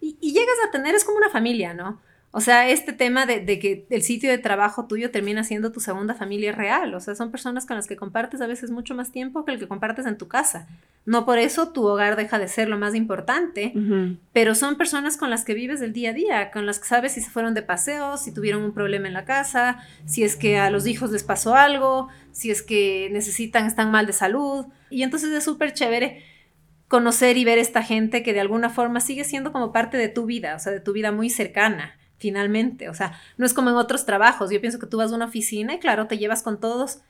Y, y, llegas a tener, es como una familia, ¿no? O sea, este tema de, que el sitio de trabajo tuyo termina siendo tu segunda familia real. O sea, son personas con las que compartes a veces mucho más tiempo que el que compartes en tu casa. No por eso tu hogar deja de ser lo más importante, pero son personas con las que vives el día a día, con las que sabes si se fueron de paseo, si tuvieron un problema en la casa, si es que a los hijos les pasó algo, si es que necesitan, están mal de salud. Y entonces es súper chévere conocer y ver esta gente que de alguna forma sigue siendo como parte de tu vida, o sea, de tu vida muy cercana finalmente. O sea, no es como en otros trabajos. Yo pienso que tú vas a una oficina y claro, te llevas con todos,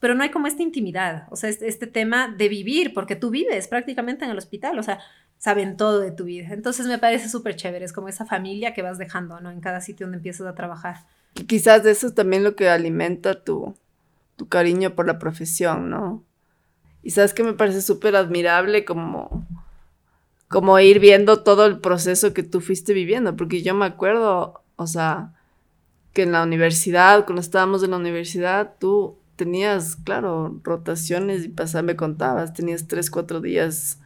pero no hay como esta intimidad, o sea, este, tema de vivir, porque tú vives prácticamente en el hospital, o sea, saben todo de tu vida. Entonces me parece súper chévere, es como esa familia que vas dejando, ¿no? En cada sitio donde empiezas a trabajar. Quizás eso es también lo que alimenta tu, tu cariño por la profesión, ¿no? Y sabes que me parece súper admirable como como ir viendo todo el proceso que tú fuiste viviendo, porque yo me acuerdo, o sea, que en la universidad, cuando estábamos en la universidad, tú tenías, claro, rotaciones y pasaba, me contabas, tenías tres, cuatro días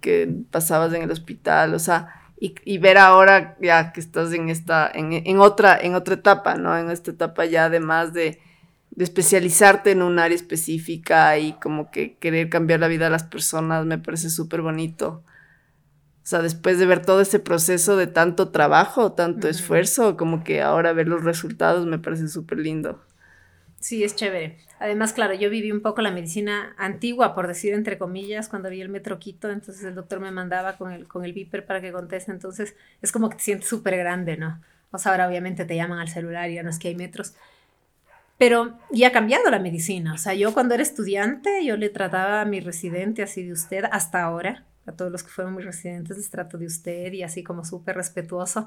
que pasabas en el hospital, o sea, y, ver ahora ya que estás en esta, en, otra, en otra etapa, ¿no? En esta etapa ya además de, de especializarte en un área específica y como que querer cambiar la vida de las personas, me parece súper bonito. O sea, después de ver todo ese proceso de tanto trabajo, tanto esfuerzo, como que ahora ver los resultados me parece súper lindo. Sí, es chévere. Además, claro, yo viví un poco la medicina antigua, por decir entre comillas, cuando vi el metroquito, entonces el doctor me mandaba con el, con el viper para que conteste, entonces es como que te sientes súper grande, ¿no? O sea, ahora obviamente te llaman al celular y ya no es que hay metros. Pero ya ha cambiado la medicina. O sea, yo cuando era estudiante, yo le trataba a mi residente así de usted hasta ahora. A todos los que fueron mis residentes les trato de usted y así como súper respetuoso.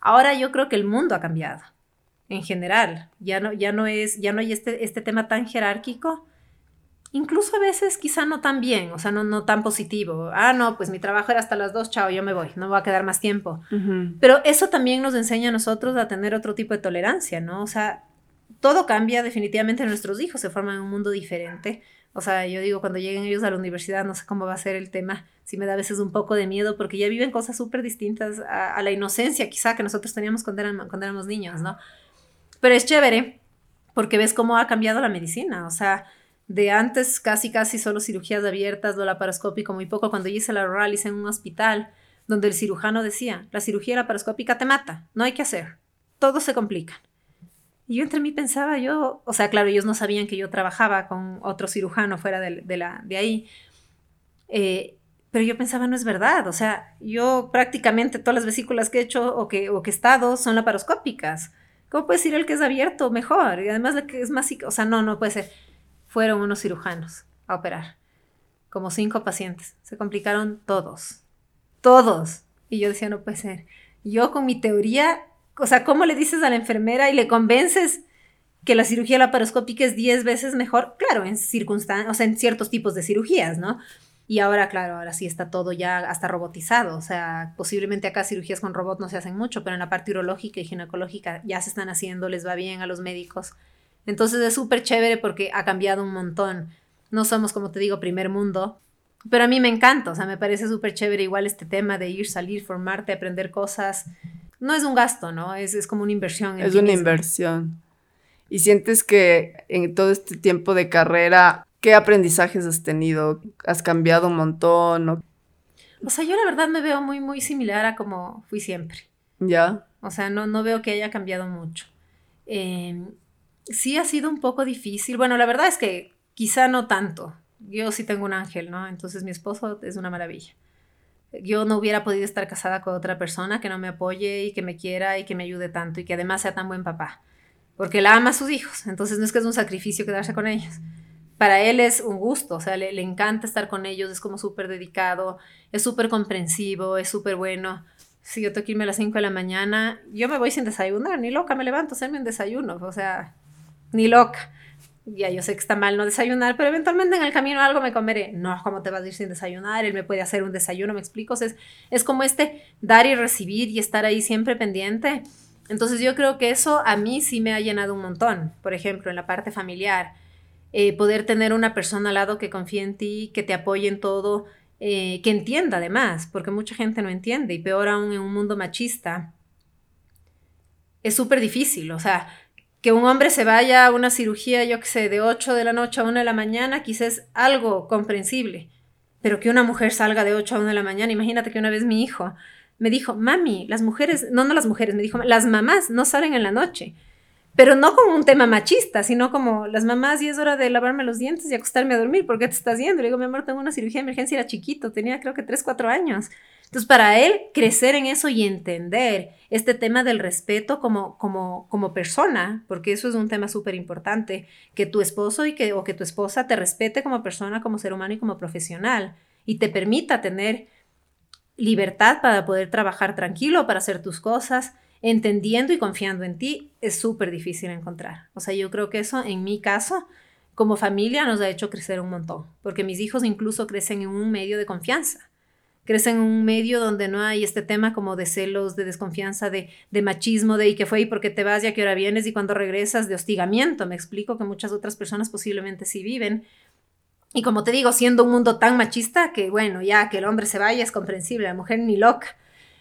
Ahora yo creo que el mundo ha cambiado en general. Ya no, ya no es, ya no hay este, este tema tan jerárquico. Incluso a veces quizá no tan bien, o sea, no, no tan positivo. Ah, no, pues mi trabajo era hasta las dos, chao, yo me voy, no voy a quedar más tiempo. Pero eso también nos enseña a nosotros a tener otro tipo de tolerancia, ¿no? O sea, todo cambia definitivamente nuestros hijos, se forman en un mundo diferente. O sea, yo digo, cuando lleguen ellos a la universidad, no sé cómo va a ser el tema. Sí me da a veces un poco de miedo porque ya viven cosas súper distintas a, la inocencia quizá que nosotros teníamos cuando, cuando éramos niños, ¿no? Pero es chévere porque ves cómo ha cambiado la medicina. O sea, de antes casi casi solo cirugías abiertas, lo laparoscópico muy poco. Cuando yo hice la rural hice en un hospital donde el cirujano decía, la cirugía laparoscópica te mata, no hay que hacer, todo se complica. Y yo entre mí pensaba, yo, o sea, claro, ellos no sabían que yo trabajaba con otro cirujano fuera de, la, de ahí, eh, pero yo pensaba, no es verdad, o sea, yo prácticamente todas las vesículas que he hecho o que, o que he estado son laparoscópicas. ¿Cómo puede decir el que es abierto mejor? Y además que es más, o sea, no, no puede ser. Fueron unos cirujanos a operar, como cinco pacientes, se complicaron todos, todos. Y yo decía, no puede ser. Yo con mi teoría o sea, ¿cómo le dices a la enfermera y le convences que la cirugía laparoscópica es 10 veces mejor? Claro, en circunstancias, o sea, en ciertos tipos de cirugías, ¿no? Y ahora, claro, ahora sí está todo ya hasta robotizado. O sea, posiblemente acá cirugías con robot no se hacen mucho, pero en la parte urológica y ginecológica ya se están haciendo, les va bien a los médicos. Entonces es súper chévere porque ha cambiado un montón. No somos, como te digo, primer mundo, pero a mí me encanta. O sea, me parece súper chévere igual este tema de ir, salir, formarte, aprender cosas no es un gasto, ¿no? Es, es como una inversión. es una inversión. ¿Y sientes que en todo este tiempo de carrera, qué aprendizajes has tenido? ¿Has cambiado un montón? O, o sea, yo la verdad me veo muy, muy similar a como fui siempre. ¿Ya? O sea, no, no veo que haya cambiado mucho. Em, sí ha sido un poco difícil. Bueno, la verdad es que quizá no tanto. Yo sí tengo un ángel, ¿no? Entonces mi esposo es una maravilla yo no hubiera podido estar casada con otra persona que no me apoye y que me quiera y que me ayude tanto y que además sea tan buen papá. Porque él ama a sus hijos, entonces no es que es un sacrificio quedarse con ellos. Para él es un gusto, o sea, le, le encanta estar con ellos, es como súper dedicado, es súper comprensivo, es súper bueno. Si yo tengo que irme a las 5 de la mañana, yo me voy sin desayunar, ni loca me levanto hacerme un desayuno, o sea, ni loca ya yo sé que está mal no desayunar, pero eventualmente en el camino algo me comeré. No, ¿cómo te vas a ir sin desayunar? Él me puede hacer un desayuno, ¿me explico? es, es como este dar y recibir y estar ahí siempre pendiente. Entonces yo creo que eso a mí sí me ha llenado un montón. Por ejemplo, en la parte familiar, eh, poder tener una persona al lado que confíe en ti, que te apoye en todo, eh, que entienda además, porque mucha gente no entiende y peor aún en un mundo machista. Es súper difícil, o sea, que un hombre se vaya a una cirugía, yo que sé, de 8 de la noche a 1 de la mañana, quizás es algo comprensible. Pero que una mujer salga de 8 a 1 de la mañana, imagínate que una vez mi hijo me dijo, mami, las mujeres, no, no las mujeres, me dijo, las mamás no salen en la noche. Pero no como un tema machista, sino como las mamás y es hora de lavarme los dientes y acostarme a dormir, ¿por qué te estás yendo? Le digo, mi amor, tengo una cirugía de emergencia, era chiquito, tenía creo que 3, 4 años. Entonces, para él, crecer en eso y entender este tema del respeto como, como, como persona, porque eso es un tema súper importante, que tu esposo y que, o que tu esposa te respete como persona, como ser humano y como profesional, y te permita tener libertad para poder trabajar tranquilo, para hacer tus cosas, entendiendo y confiando en ti, es súper difícil encontrar. O sea, yo creo que eso, en mi caso, como familia, nos ha hecho crecer un montón, porque mis hijos incluso crecen en un medio de confianza crecen en un medio donde no hay este tema como de celos, de desconfianza, de, machismo, de y que fue y por qué te vas y a qué hora vienes y cuando regresas, de hostigamiento. Me explico que muchas otras personas posiblemente sí viven. Y como te digo, siendo un mundo tan machista que, bueno, ya que el hombre se vaya es comprensible, la mujer ni loca.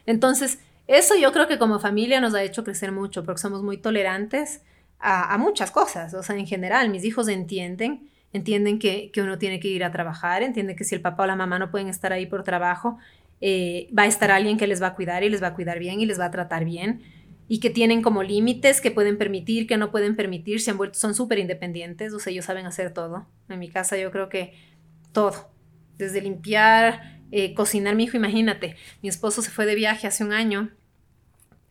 Entonces, eso yo creo que como familia nos ha hecho crecer mucho porque somos muy tolerantes a, a muchas cosas. O sea, en general, mis hijos entienden entienden que, uno tiene que ir a trabajar, entienden que si el papá o la mamá no pueden estar ahí por trabajo, eh, va a estar alguien que les va a cuidar y les va a cuidar bien y les va a tratar bien y que tienen como límites que pueden permitir, que no pueden permitir, se han vuelto, son súper independientes, o sea, ellos saben hacer todo. En mi casa yo creo que todo, desde limpiar, eh, cocinar, mi hijo, imagínate, mi esposo se fue de viaje hace un año,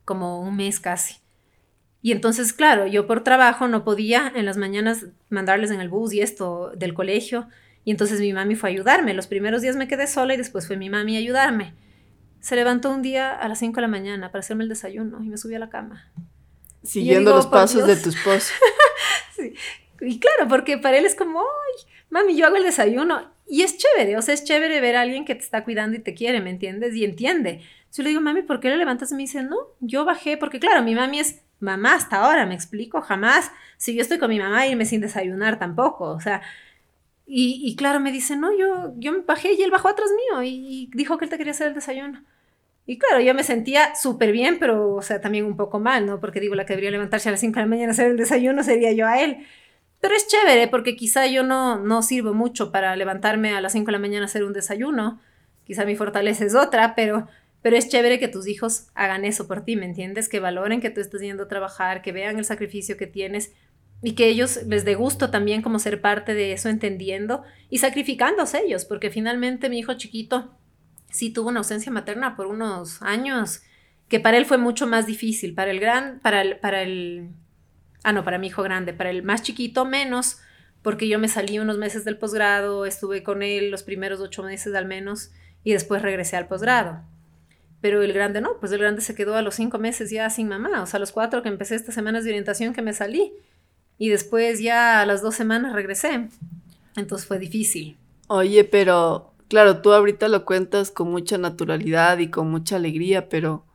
como un mes casi, Y entonces, claro, yo por trabajo no podía en las mañanas mandarles en el bus y esto del colegio. Y entonces mi mami fue a ayudarme. Los primeros días me quedé sola y después fue mi mami a ayudarme. Se levantó un día a las 5 de la mañana para hacerme el desayuno y me subí a la cama. Siguiendo los pasos de tu esposo. sí. Y claro, porque para él es como, ay, mami, yo hago el desayuno. Y es chévere, o sea, es chévere ver a alguien que te está cuidando y te quiere, ¿me entiendes? Y entiende. Yo le digo, mami, ¿por qué le levantas? Y me dice, no, yo bajé, porque claro, mi mami es mamá hasta ahora, me explico, jamás, si yo estoy con mi mamá, irme sin desayunar tampoco, o sea, y, claro, me dice, no, yo, yo me bajé y él bajó atrás mío y, dijo que él te quería hacer el desayuno. Y claro, yo me sentía súper bien, pero, o sea, también un poco mal, ¿no? Porque digo, la que debería levantarse a las 5 de la mañana a hacer el desayuno sería yo a él. Pero es chévere, porque quizá yo no, no sirvo mucho para levantarme a las 5 de la mañana a hacer un desayuno. Quizá mi fortaleza es otra, pero pero es chévere que tus hijos hagan eso por ti, ¿me entiendes? Que valoren que tú estás yendo a trabajar, que vean el sacrificio que tienes y que ellos les dé gusto también como ser parte de eso, entendiendo y sacrificándose ellos, porque finalmente mi hijo chiquito sí tuvo una ausencia materna por unos años, que para él fue mucho más difícil, para el gran, para el, para el, ah no, para mi hijo grande, para el más chiquito menos, porque yo me salí unos meses del posgrado, estuve con él los primeros ocho meses al menos y después regresé al posgrado. Pero el grande no, pues el grande se quedó a los cinco meses ya sin mamá, o sea, a los cuatro que empecé estas semanas de orientación que me salí. Y después ya a las dos semanas regresé. Entonces fue difícil. Oye, pero claro, tú ahorita lo cuentas con mucha naturalidad y con mucha alegría, pero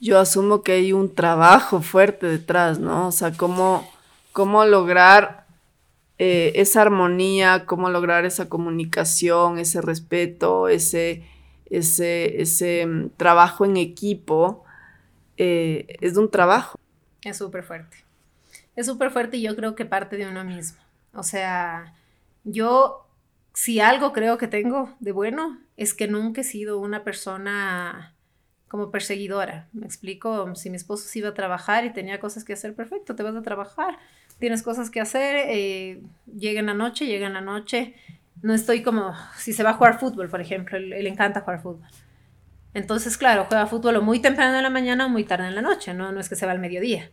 yo asumo que hay un trabajo fuerte detrás, ¿no? O sea, cómo, cómo lograr eh, esa armonía, cómo lograr esa comunicación, ese respeto, ese ese, ese mm, trabajo en equipo, eh, es de un trabajo. Es súper fuerte. Es súper fuerte y yo creo que parte de uno mismo. O sea, yo, si algo creo que tengo de bueno, es que nunca he sido una persona como perseguidora. Me explico, si mi esposo se iba a trabajar y tenía cosas que hacer, perfecto, te vas a trabajar, tienes cosas que hacer, eh, llega en la noche, llega en la noche, no estoy como, si se va a jugar fútbol, por ejemplo, él, le encanta jugar fútbol. Entonces, claro, juega fútbol o muy temprano en la mañana o muy tarde en la noche, ¿no? No es que se va al mediodía.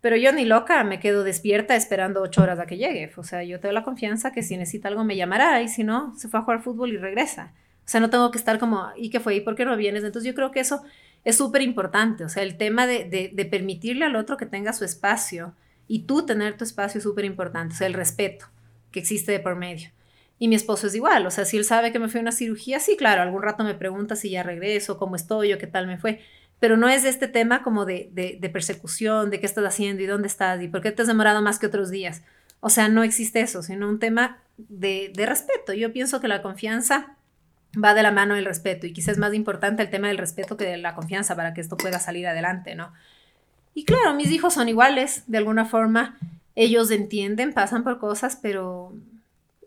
Pero yo ni loca me quedo despierta esperando ocho horas a que llegue. O sea, yo tengo la confianza que si necesita algo me llamará y si no, se fue a jugar fútbol y regresa. O sea, no tengo que estar como, ¿y qué fue? ¿Y por qué no vienes? Entonces yo creo que eso es súper importante. O sea, el tema de, de, de, permitirle al otro que tenga su espacio y tú tener tu espacio es súper importante. O sea, el respeto que existe de por medio. Y mi esposo es igual, o sea, si él sabe que me fui a una cirugía, sí, claro, algún rato me pregunta si ya regreso, cómo estoy o qué tal me fue, pero no es este tema como de, de, persecución, de qué estás haciendo y dónde estás y por qué te has demorado más que otros días. O sea, no existe eso, sino un tema de, de respeto. Yo pienso que la confianza va de la mano del respeto y quizás es más importante el tema del respeto que de la confianza para que esto pueda salir adelante, ¿no? Y claro, mis hijos son iguales, de alguna forma, ellos entienden, pasan por cosas, pero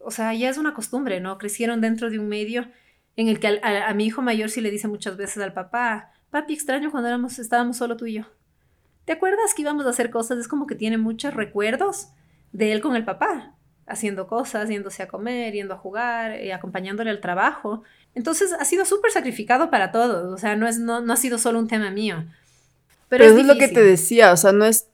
o sea, ya es una costumbre, ¿no? Crecieron dentro de un medio en el que a, mi hijo mayor sí le dice muchas veces al papá, papi, extraño cuando éramos, estábamos solo tú y yo. ¿Te acuerdas que íbamos a hacer cosas? Es como que tiene muchos recuerdos de él con el papá, haciendo cosas, yéndose a comer, yendo a jugar, eh, acompañándole al trabajo. Entonces ha sido súper sacrificado para todos, o sea, no, es, no, no ha sido solo un tema mío. Pero, es, es lo que te decía, o sea, no es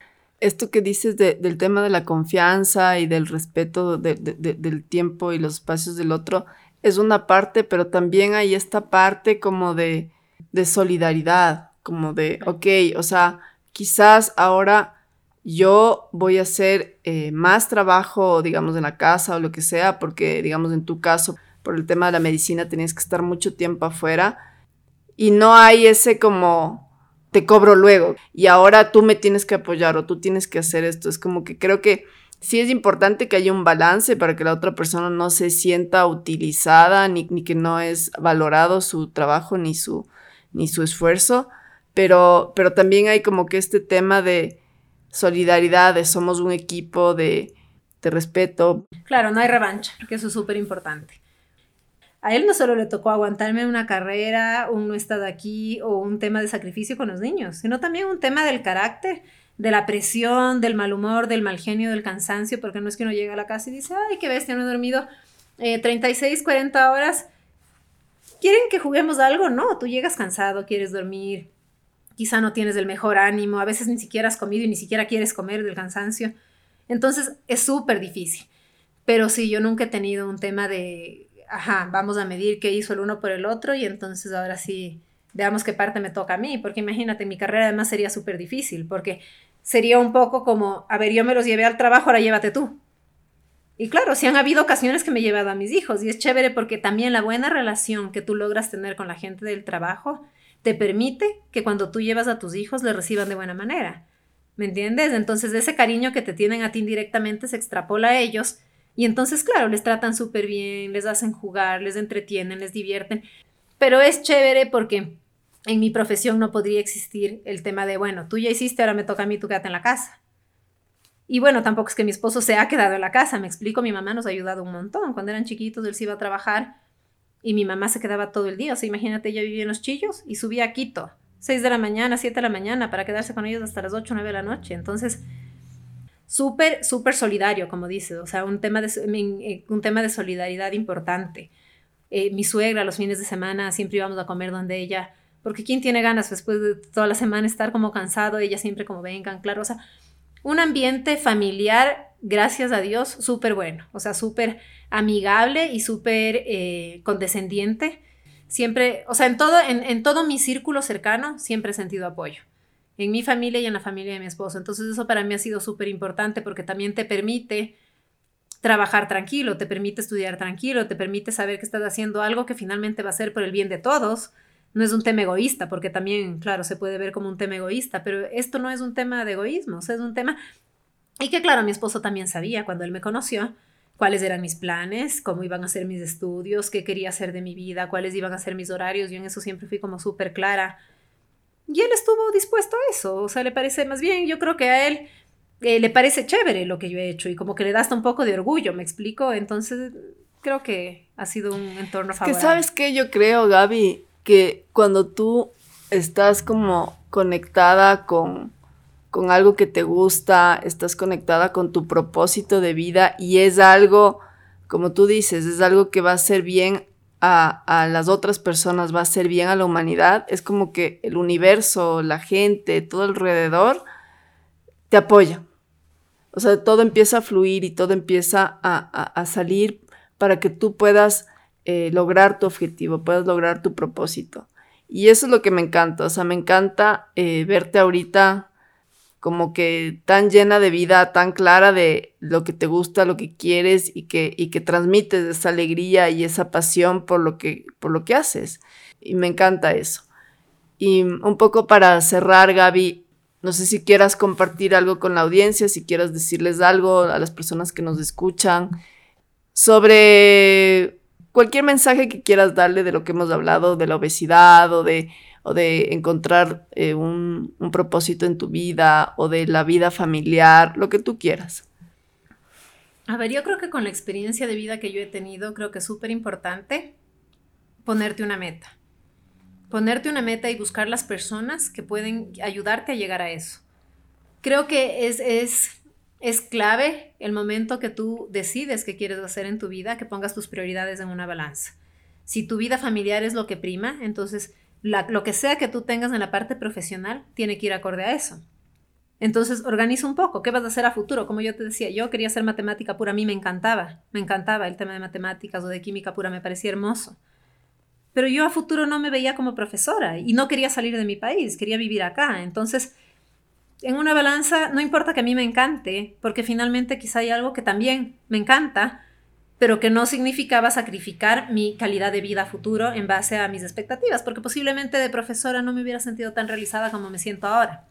esto que dices del tema de la confianza y del respeto del tiempo y los espacios del otro es una parte, pero también hay esta parte como de, solidaridad, como de, ok, o sea, quizás ahora yo voy a hacer eh, más trabajo, digamos, en la casa o lo que sea, porque, digamos, en tu caso, por el tema de la medicina, tenías que estar mucho tiempo afuera y no hay ese como te cobro luego y ahora tú me tienes que apoyar o tú tienes que hacer esto. Es como que creo que sí es importante que haya un balance para que la otra persona no se sienta utilizada ni, ni que no es valorado su trabajo ni su, ni su esfuerzo, pero, pero también hay como que este tema de solidaridad, de somos un equipo, de, de respeto. Claro, no hay revancha, que eso es súper importante a él no solo le tocó aguantarme una carrera, un no estar aquí o un tema de sacrificio con los niños, sino también un tema del carácter, de la presión, del mal humor, del mal genio, del cansancio, porque no es que uno llega a la casa y dice, ay, qué bestia, no he dormido 36, eh, 40 horas. ¿Quieren que juguemos algo? No, tú llegas cansado, quieres dormir, quizá no tienes el mejor ánimo, a veces ni siquiera has comido y ni siquiera quieres comer del cansancio. Entonces es súper difícil. Pero sí, yo nunca he tenido un tema de, ajá, vamos a medir qué hizo el uno por el otro y entonces ahora sí, veamos qué parte me toca a mí, porque imagínate, mi carrera además sería súper difícil, porque sería un poco como, a ver, yo me los llevé al trabajo, ahora llévate tú. Y claro, sí han habido ocasiones que me he llevado a mis hijos y es chévere porque también la buena relación que tú logras tener con la gente del trabajo te permite que cuando tú llevas a tus hijos le reciban de buena manera. ¿Me entiendes? Entonces ese cariño que te tienen a ti indirectamente se extrapola a ellos y entonces, claro, les tratan súper bien, les hacen jugar, les entretienen, les divierten. Pero es chévere porque en mi profesión no podría existir el tema de, bueno, tú ya hiciste, ahora me toca a mí, tú quédate en la casa. Y bueno, tampoco es que mi esposo se ha quedado en la casa, me explico, mi mamá nos ha ayudado un montón. Cuando eran chiquitos, él se iba a trabajar y mi mamá se quedaba todo el día. O sea, imagínate, ella vivía en Los Chillos y subía a Quito, 6 de la mañana, 7 de la mañana, para quedarse con ellos hasta las 8 o 9 de la noche. Entonces, súper, súper solidario, como dices, o sea, un tema de, eh, un tema de solidaridad importante. Eh, mi suegra, los fines de semana, siempre íbamos a comer donde ella, porque ¿quién tiene ganas después de toda la semana estar como cansado? Ella siempre como vengan, claro, o sea, un ambiente familiar, gracias a Dios, súper bueno, o sea, súper amigable y súper eh, condescendiente. Siempre, o sea, en todo, en, todo mi círculo cercano, siempre he sentido apoyo. En mi familia y en la familia de mi esposo. Entonces eso para mí ha sido súper importante porque también te permite trabajar tranquilo, te permite estudiar tranquilo, te permite saber que estás haciendo algo que finalmente va a ser por el bien de todos, no es un tema egoísta, porque también, claro, se puede ver como un tema egoísta, pero esto no es un tema de egoísmo, es un tema... Y que claro, mi esposo también sabía cuando él me conoció cuáles eran mis planes, cómo iban a ser mis estudios, qué quería hacer de mi vida, cuáles iban a ser mis horarios, yo en eso siempre fui como súper clara. Y él estuvo dispuesto a eso, o sea, le parece más bien, yo creo que a él eh, le parece chévere lo que yo he hecho y como que le da hasta un poco de orgullo, me explico, entonces creo que ha sido un entorno favorable. Que sabes qué yo creo, Gaby, que cuando tú estás como conectada con, con algo que te gusta, estás conectada con tu propósito de vida y es algo, como tú dices, es algo que va a hacer bien a, a, las otras personas, va a hacer bien a la humanidad, es como que el universo, la gente, todo alrededor te apoya. O sea, todo empieza a fluir y todo empieza a, a, salir para que tú puedas eh, lograr tu objetivo, puedas lograr tu propósito. Y eso es lo que me encanta, o sea, me encanta eh, verte ahorita como que tan llena de vida, tan clara de lo que te gusta, lo que quieres y que, y que transmites esa alegría y esa pasión por lo, que, por lo que haces. Y me encanta eso. Y un poco para cerrar, Gaby, no sé si quieras compartir algo con la audiencia, si quieras decirles algo a las personas que nos escuchan sobre cualquier mensaje que quieras darle de lo que hemos hablado, de la obesidad o de, o de encontrar eh, un, un propósito en tu vida o de la vida familiar, lo que tú quieras. A ver, yo creo que con la experiencia de vida que yo he tenido, creo que es súper importante ponerte una meta. Ponerte una meta y buscar las personas que pueden ayudarte a llegar a eso. Creo que es, es es clave el momento que tú decides qué quieres hacer en tu vida, que pongas tus prioridades en una balanza. Si tu vida familiar es lo que prima, entonces lo que sea que tú tengas en la parte profesional tiene que ir acorde a eso. Entonces, organiza un poco. ¿Qué vas a hacer a futuro? Como yo te decía, yo quería hacer matemática pura, a mí me encantaba. Me encantaba el tema de matemáticas o de química pura, me parecía hermoso. Pero yo a futuro no me veía como profesora y no quería salir de mi país, quería vivir acá. Entonces, en una balanza, no importa que a mí me encante, porque finalmente quizá hay algo que también me encanta, pero que no significaba sacrificar mi calidad de vida futuro en base a mis expectativas, porque posiblemente de profesora no me hubiera sentido tan realizada como me siento ahora.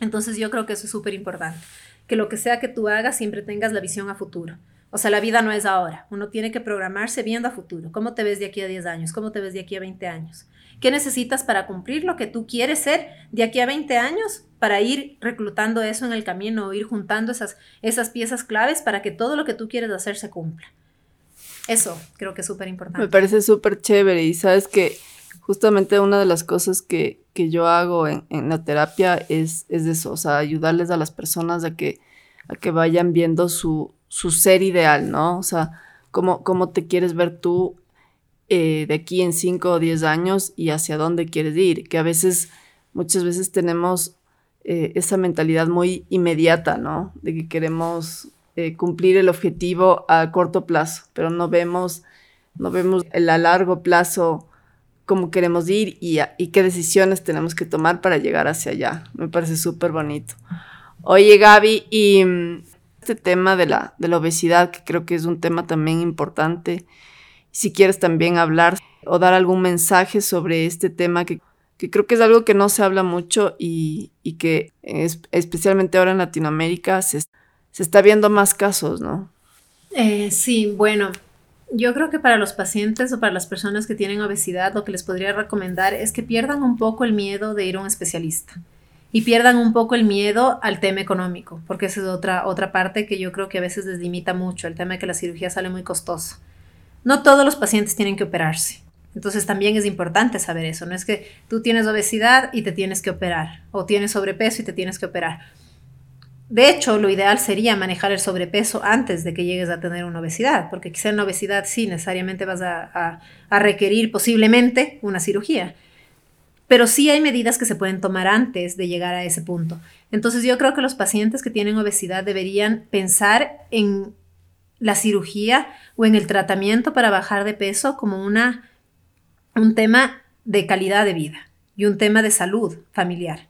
Entonces yo creo que eso es súper importante, que lo que sea que tú hagas siempre tengas la visión a futuro. O sea, la vida no es ahora, uno tiene que programarse viendo a futuro. ¿Cómo te ves de aquí a 10 años? ¿Cómo te ves de aquí a 20 años? ¿Qué necesitas para cumplir lo que tú quieres ser de aquí a 20 años? Para ir reclutando eso en el camino, ir juntando esas, esas piezas claves para que todo lo que tú quieres hacer se cumpla. Eso creo que es súper importante. Me parece súper chévere y sabes que justamente una de las cosas que, que yo hago en, en, la terapia es, es eso, o sea, ayudarles a las personas a que, a que vayan viendo su, su ser ideal, ¿no? O sea, cómo, cómo te quieres ver tú eh, de aquí en 5 o 10 años y hacia dónde quieres ir, que a veces muchas veces tenemos eh, esa mentalidad muy inmediata, ¿no? De que queremos eh, cumplir el objetivo a corto plazo, pero no vemos, no vemos el a largo plazo cómo queremos ir y, y qué decisiones tenemos que tomar para llegar hacia allá. Me parece súper bonito. Oye, Gaby, y mm, este tema de la, de la obesidad, que creo que es un tema también importante, si quieres también hablar o dar algún mensaje sobre este tema que, que creo que es algo que no se habla mucho y, y que es, especialmente ahora en Latinoamérica se, se está viendo más casos, ¿no? Eh, sí, bueno, yo creo que para los pacientes o para las personas que tienen obesidad, lo que les podría recomendar es que pierdan un poco el miedo de ir a un especialista y pierdan un poco el miedo al tema económico, porque esa es otra, otra parte que yo creo que a veces les limita mucho, el tema de que la cirugía sale muy costosa. No todos los pacientes tienen que operarse. Entonces también es importante saber eso. No es que tú tienes obesidad y te tienes que operar, o tienes sobrepeso y te tienes que operar. De hecho, lo ideal sería manejar el sobrepeso antes de que llegues a tener una obesidad, porque quizá en la obesidad sí necesariamente vas a, requerir posiblemente una cirugía. Pero sí hay medidas que se pueden tomar antes de llegar a ese punto. Entonces yo creo que los pacientes que tienen obesidad deberían pensar en la cirugía o en el tratamiento para bajar de peso como una, un tema de calidad de vida y un tema de salud familiar.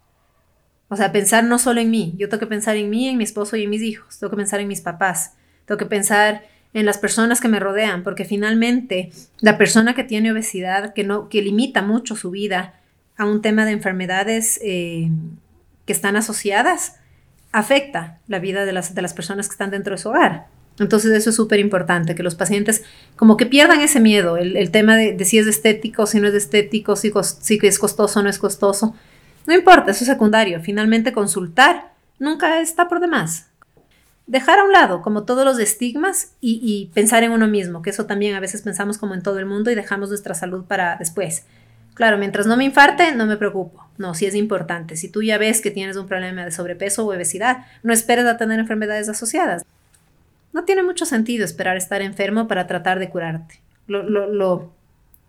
O sea, pensar no solo en mí, yo tengo que pensar en mí, en mi esposo y en mis hijos, tengo que pensar en mis papás, tengo que pensar en las personas que me rodean, porque finalmente la persona que tiene obesidad, que, no, que limita mucho su vida a un tema de enfermedades eh, que están asociadas, afecta la vida de las, de las personas que están dentro de su hogar. Entonces eso es súper importante, que los pacientes como que pierdan ese miedo, el, tema de, si es estético, si no es estético, si, si es costoso o no es costoso. No importa, eso es secundario. Finalmente, consultar nunca está por demás. Dejar a un lado como todos los estigmas y, pensar en uno mismo, que eso también a veces pensamos como en todo el mundo y dejamos nuestra salud para después. Claro, mientras no me infarte, no me preocupo. No, sí es importante. Si tú ya ves que tienes un problema de sobrepeso o obesidad, no esperes a tener enfermedades asociadas. No tiene mucho sentido esperar estar enfermo para tratar de curarte. lo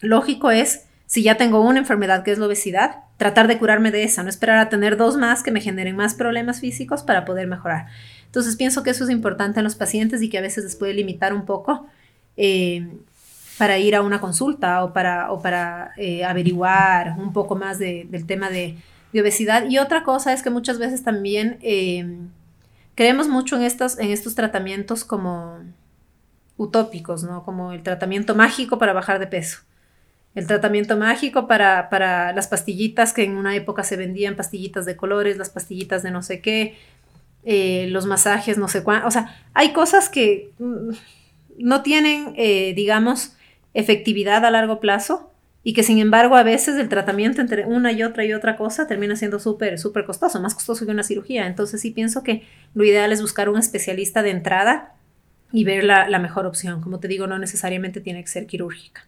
lógico es si ya tengo una enfermedad que es la obesidad, tratar de curarme de esa, no esperar a tener dos más que me generen más problemas físicos para poder mejorar. Entonces pienso que eso es importante en los pacientes y que a veces les puede limitar un poco eh, para ir a una consulta o para, o para eh, averiguar un poco más del tema de, obesidad. Y otra cosa es que muchas veces también eh, creemos mucho en estos, en estos tratamientos como utópicos, ¿no? Como el tratamiento mágico para bajar de peso el tratamiento mágico para, para, las pastillitas que en una época se vendían, pastillitas de colores, las pastillitas de no sé qué, eh, los masajes, no sé cuánto. O sea, hay cosas que mm, no tienen, eh, digamos, efectividad a largo plazo y que sin embargo a veces el tratamiento entre una y otra y otra cosa termina siendo súper, súper costoso, más costoso que una cirugía. Entonces sí pienso que lo ideal es buscar un especialista de entrada y ver la, la mejor opción. Como te digo, no necesariamente tiene que ser quirúrgica.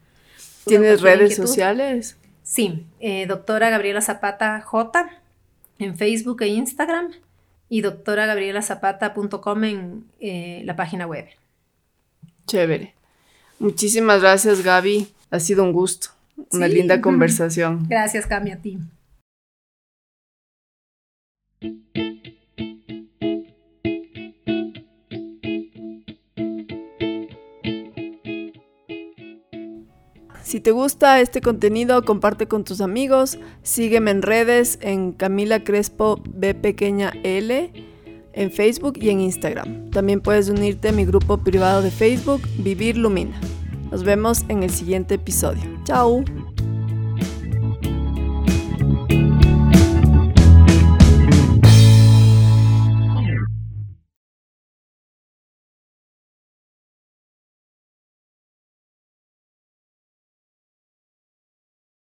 ¿Tienes redes sociales? Sí, eh, doctora Gabriela Zapata J en Facebook e Instagram y doctoragabrielazapata.com en eh, la página web. Chévere. Muchísimas gracias, Gaby. Ha sido un gusto. Una linda conversación. Gracias, Cami, a ti. Si te gusta este contenido, comparte con tus amigos, sígueme en redes en Camila Crespo B pequeña L en Facebook y en Instagram. También puedes unirte a mi grupo privado de Facebook Vivir Lumina. Nos vemos en el siguiente episodio. Chao.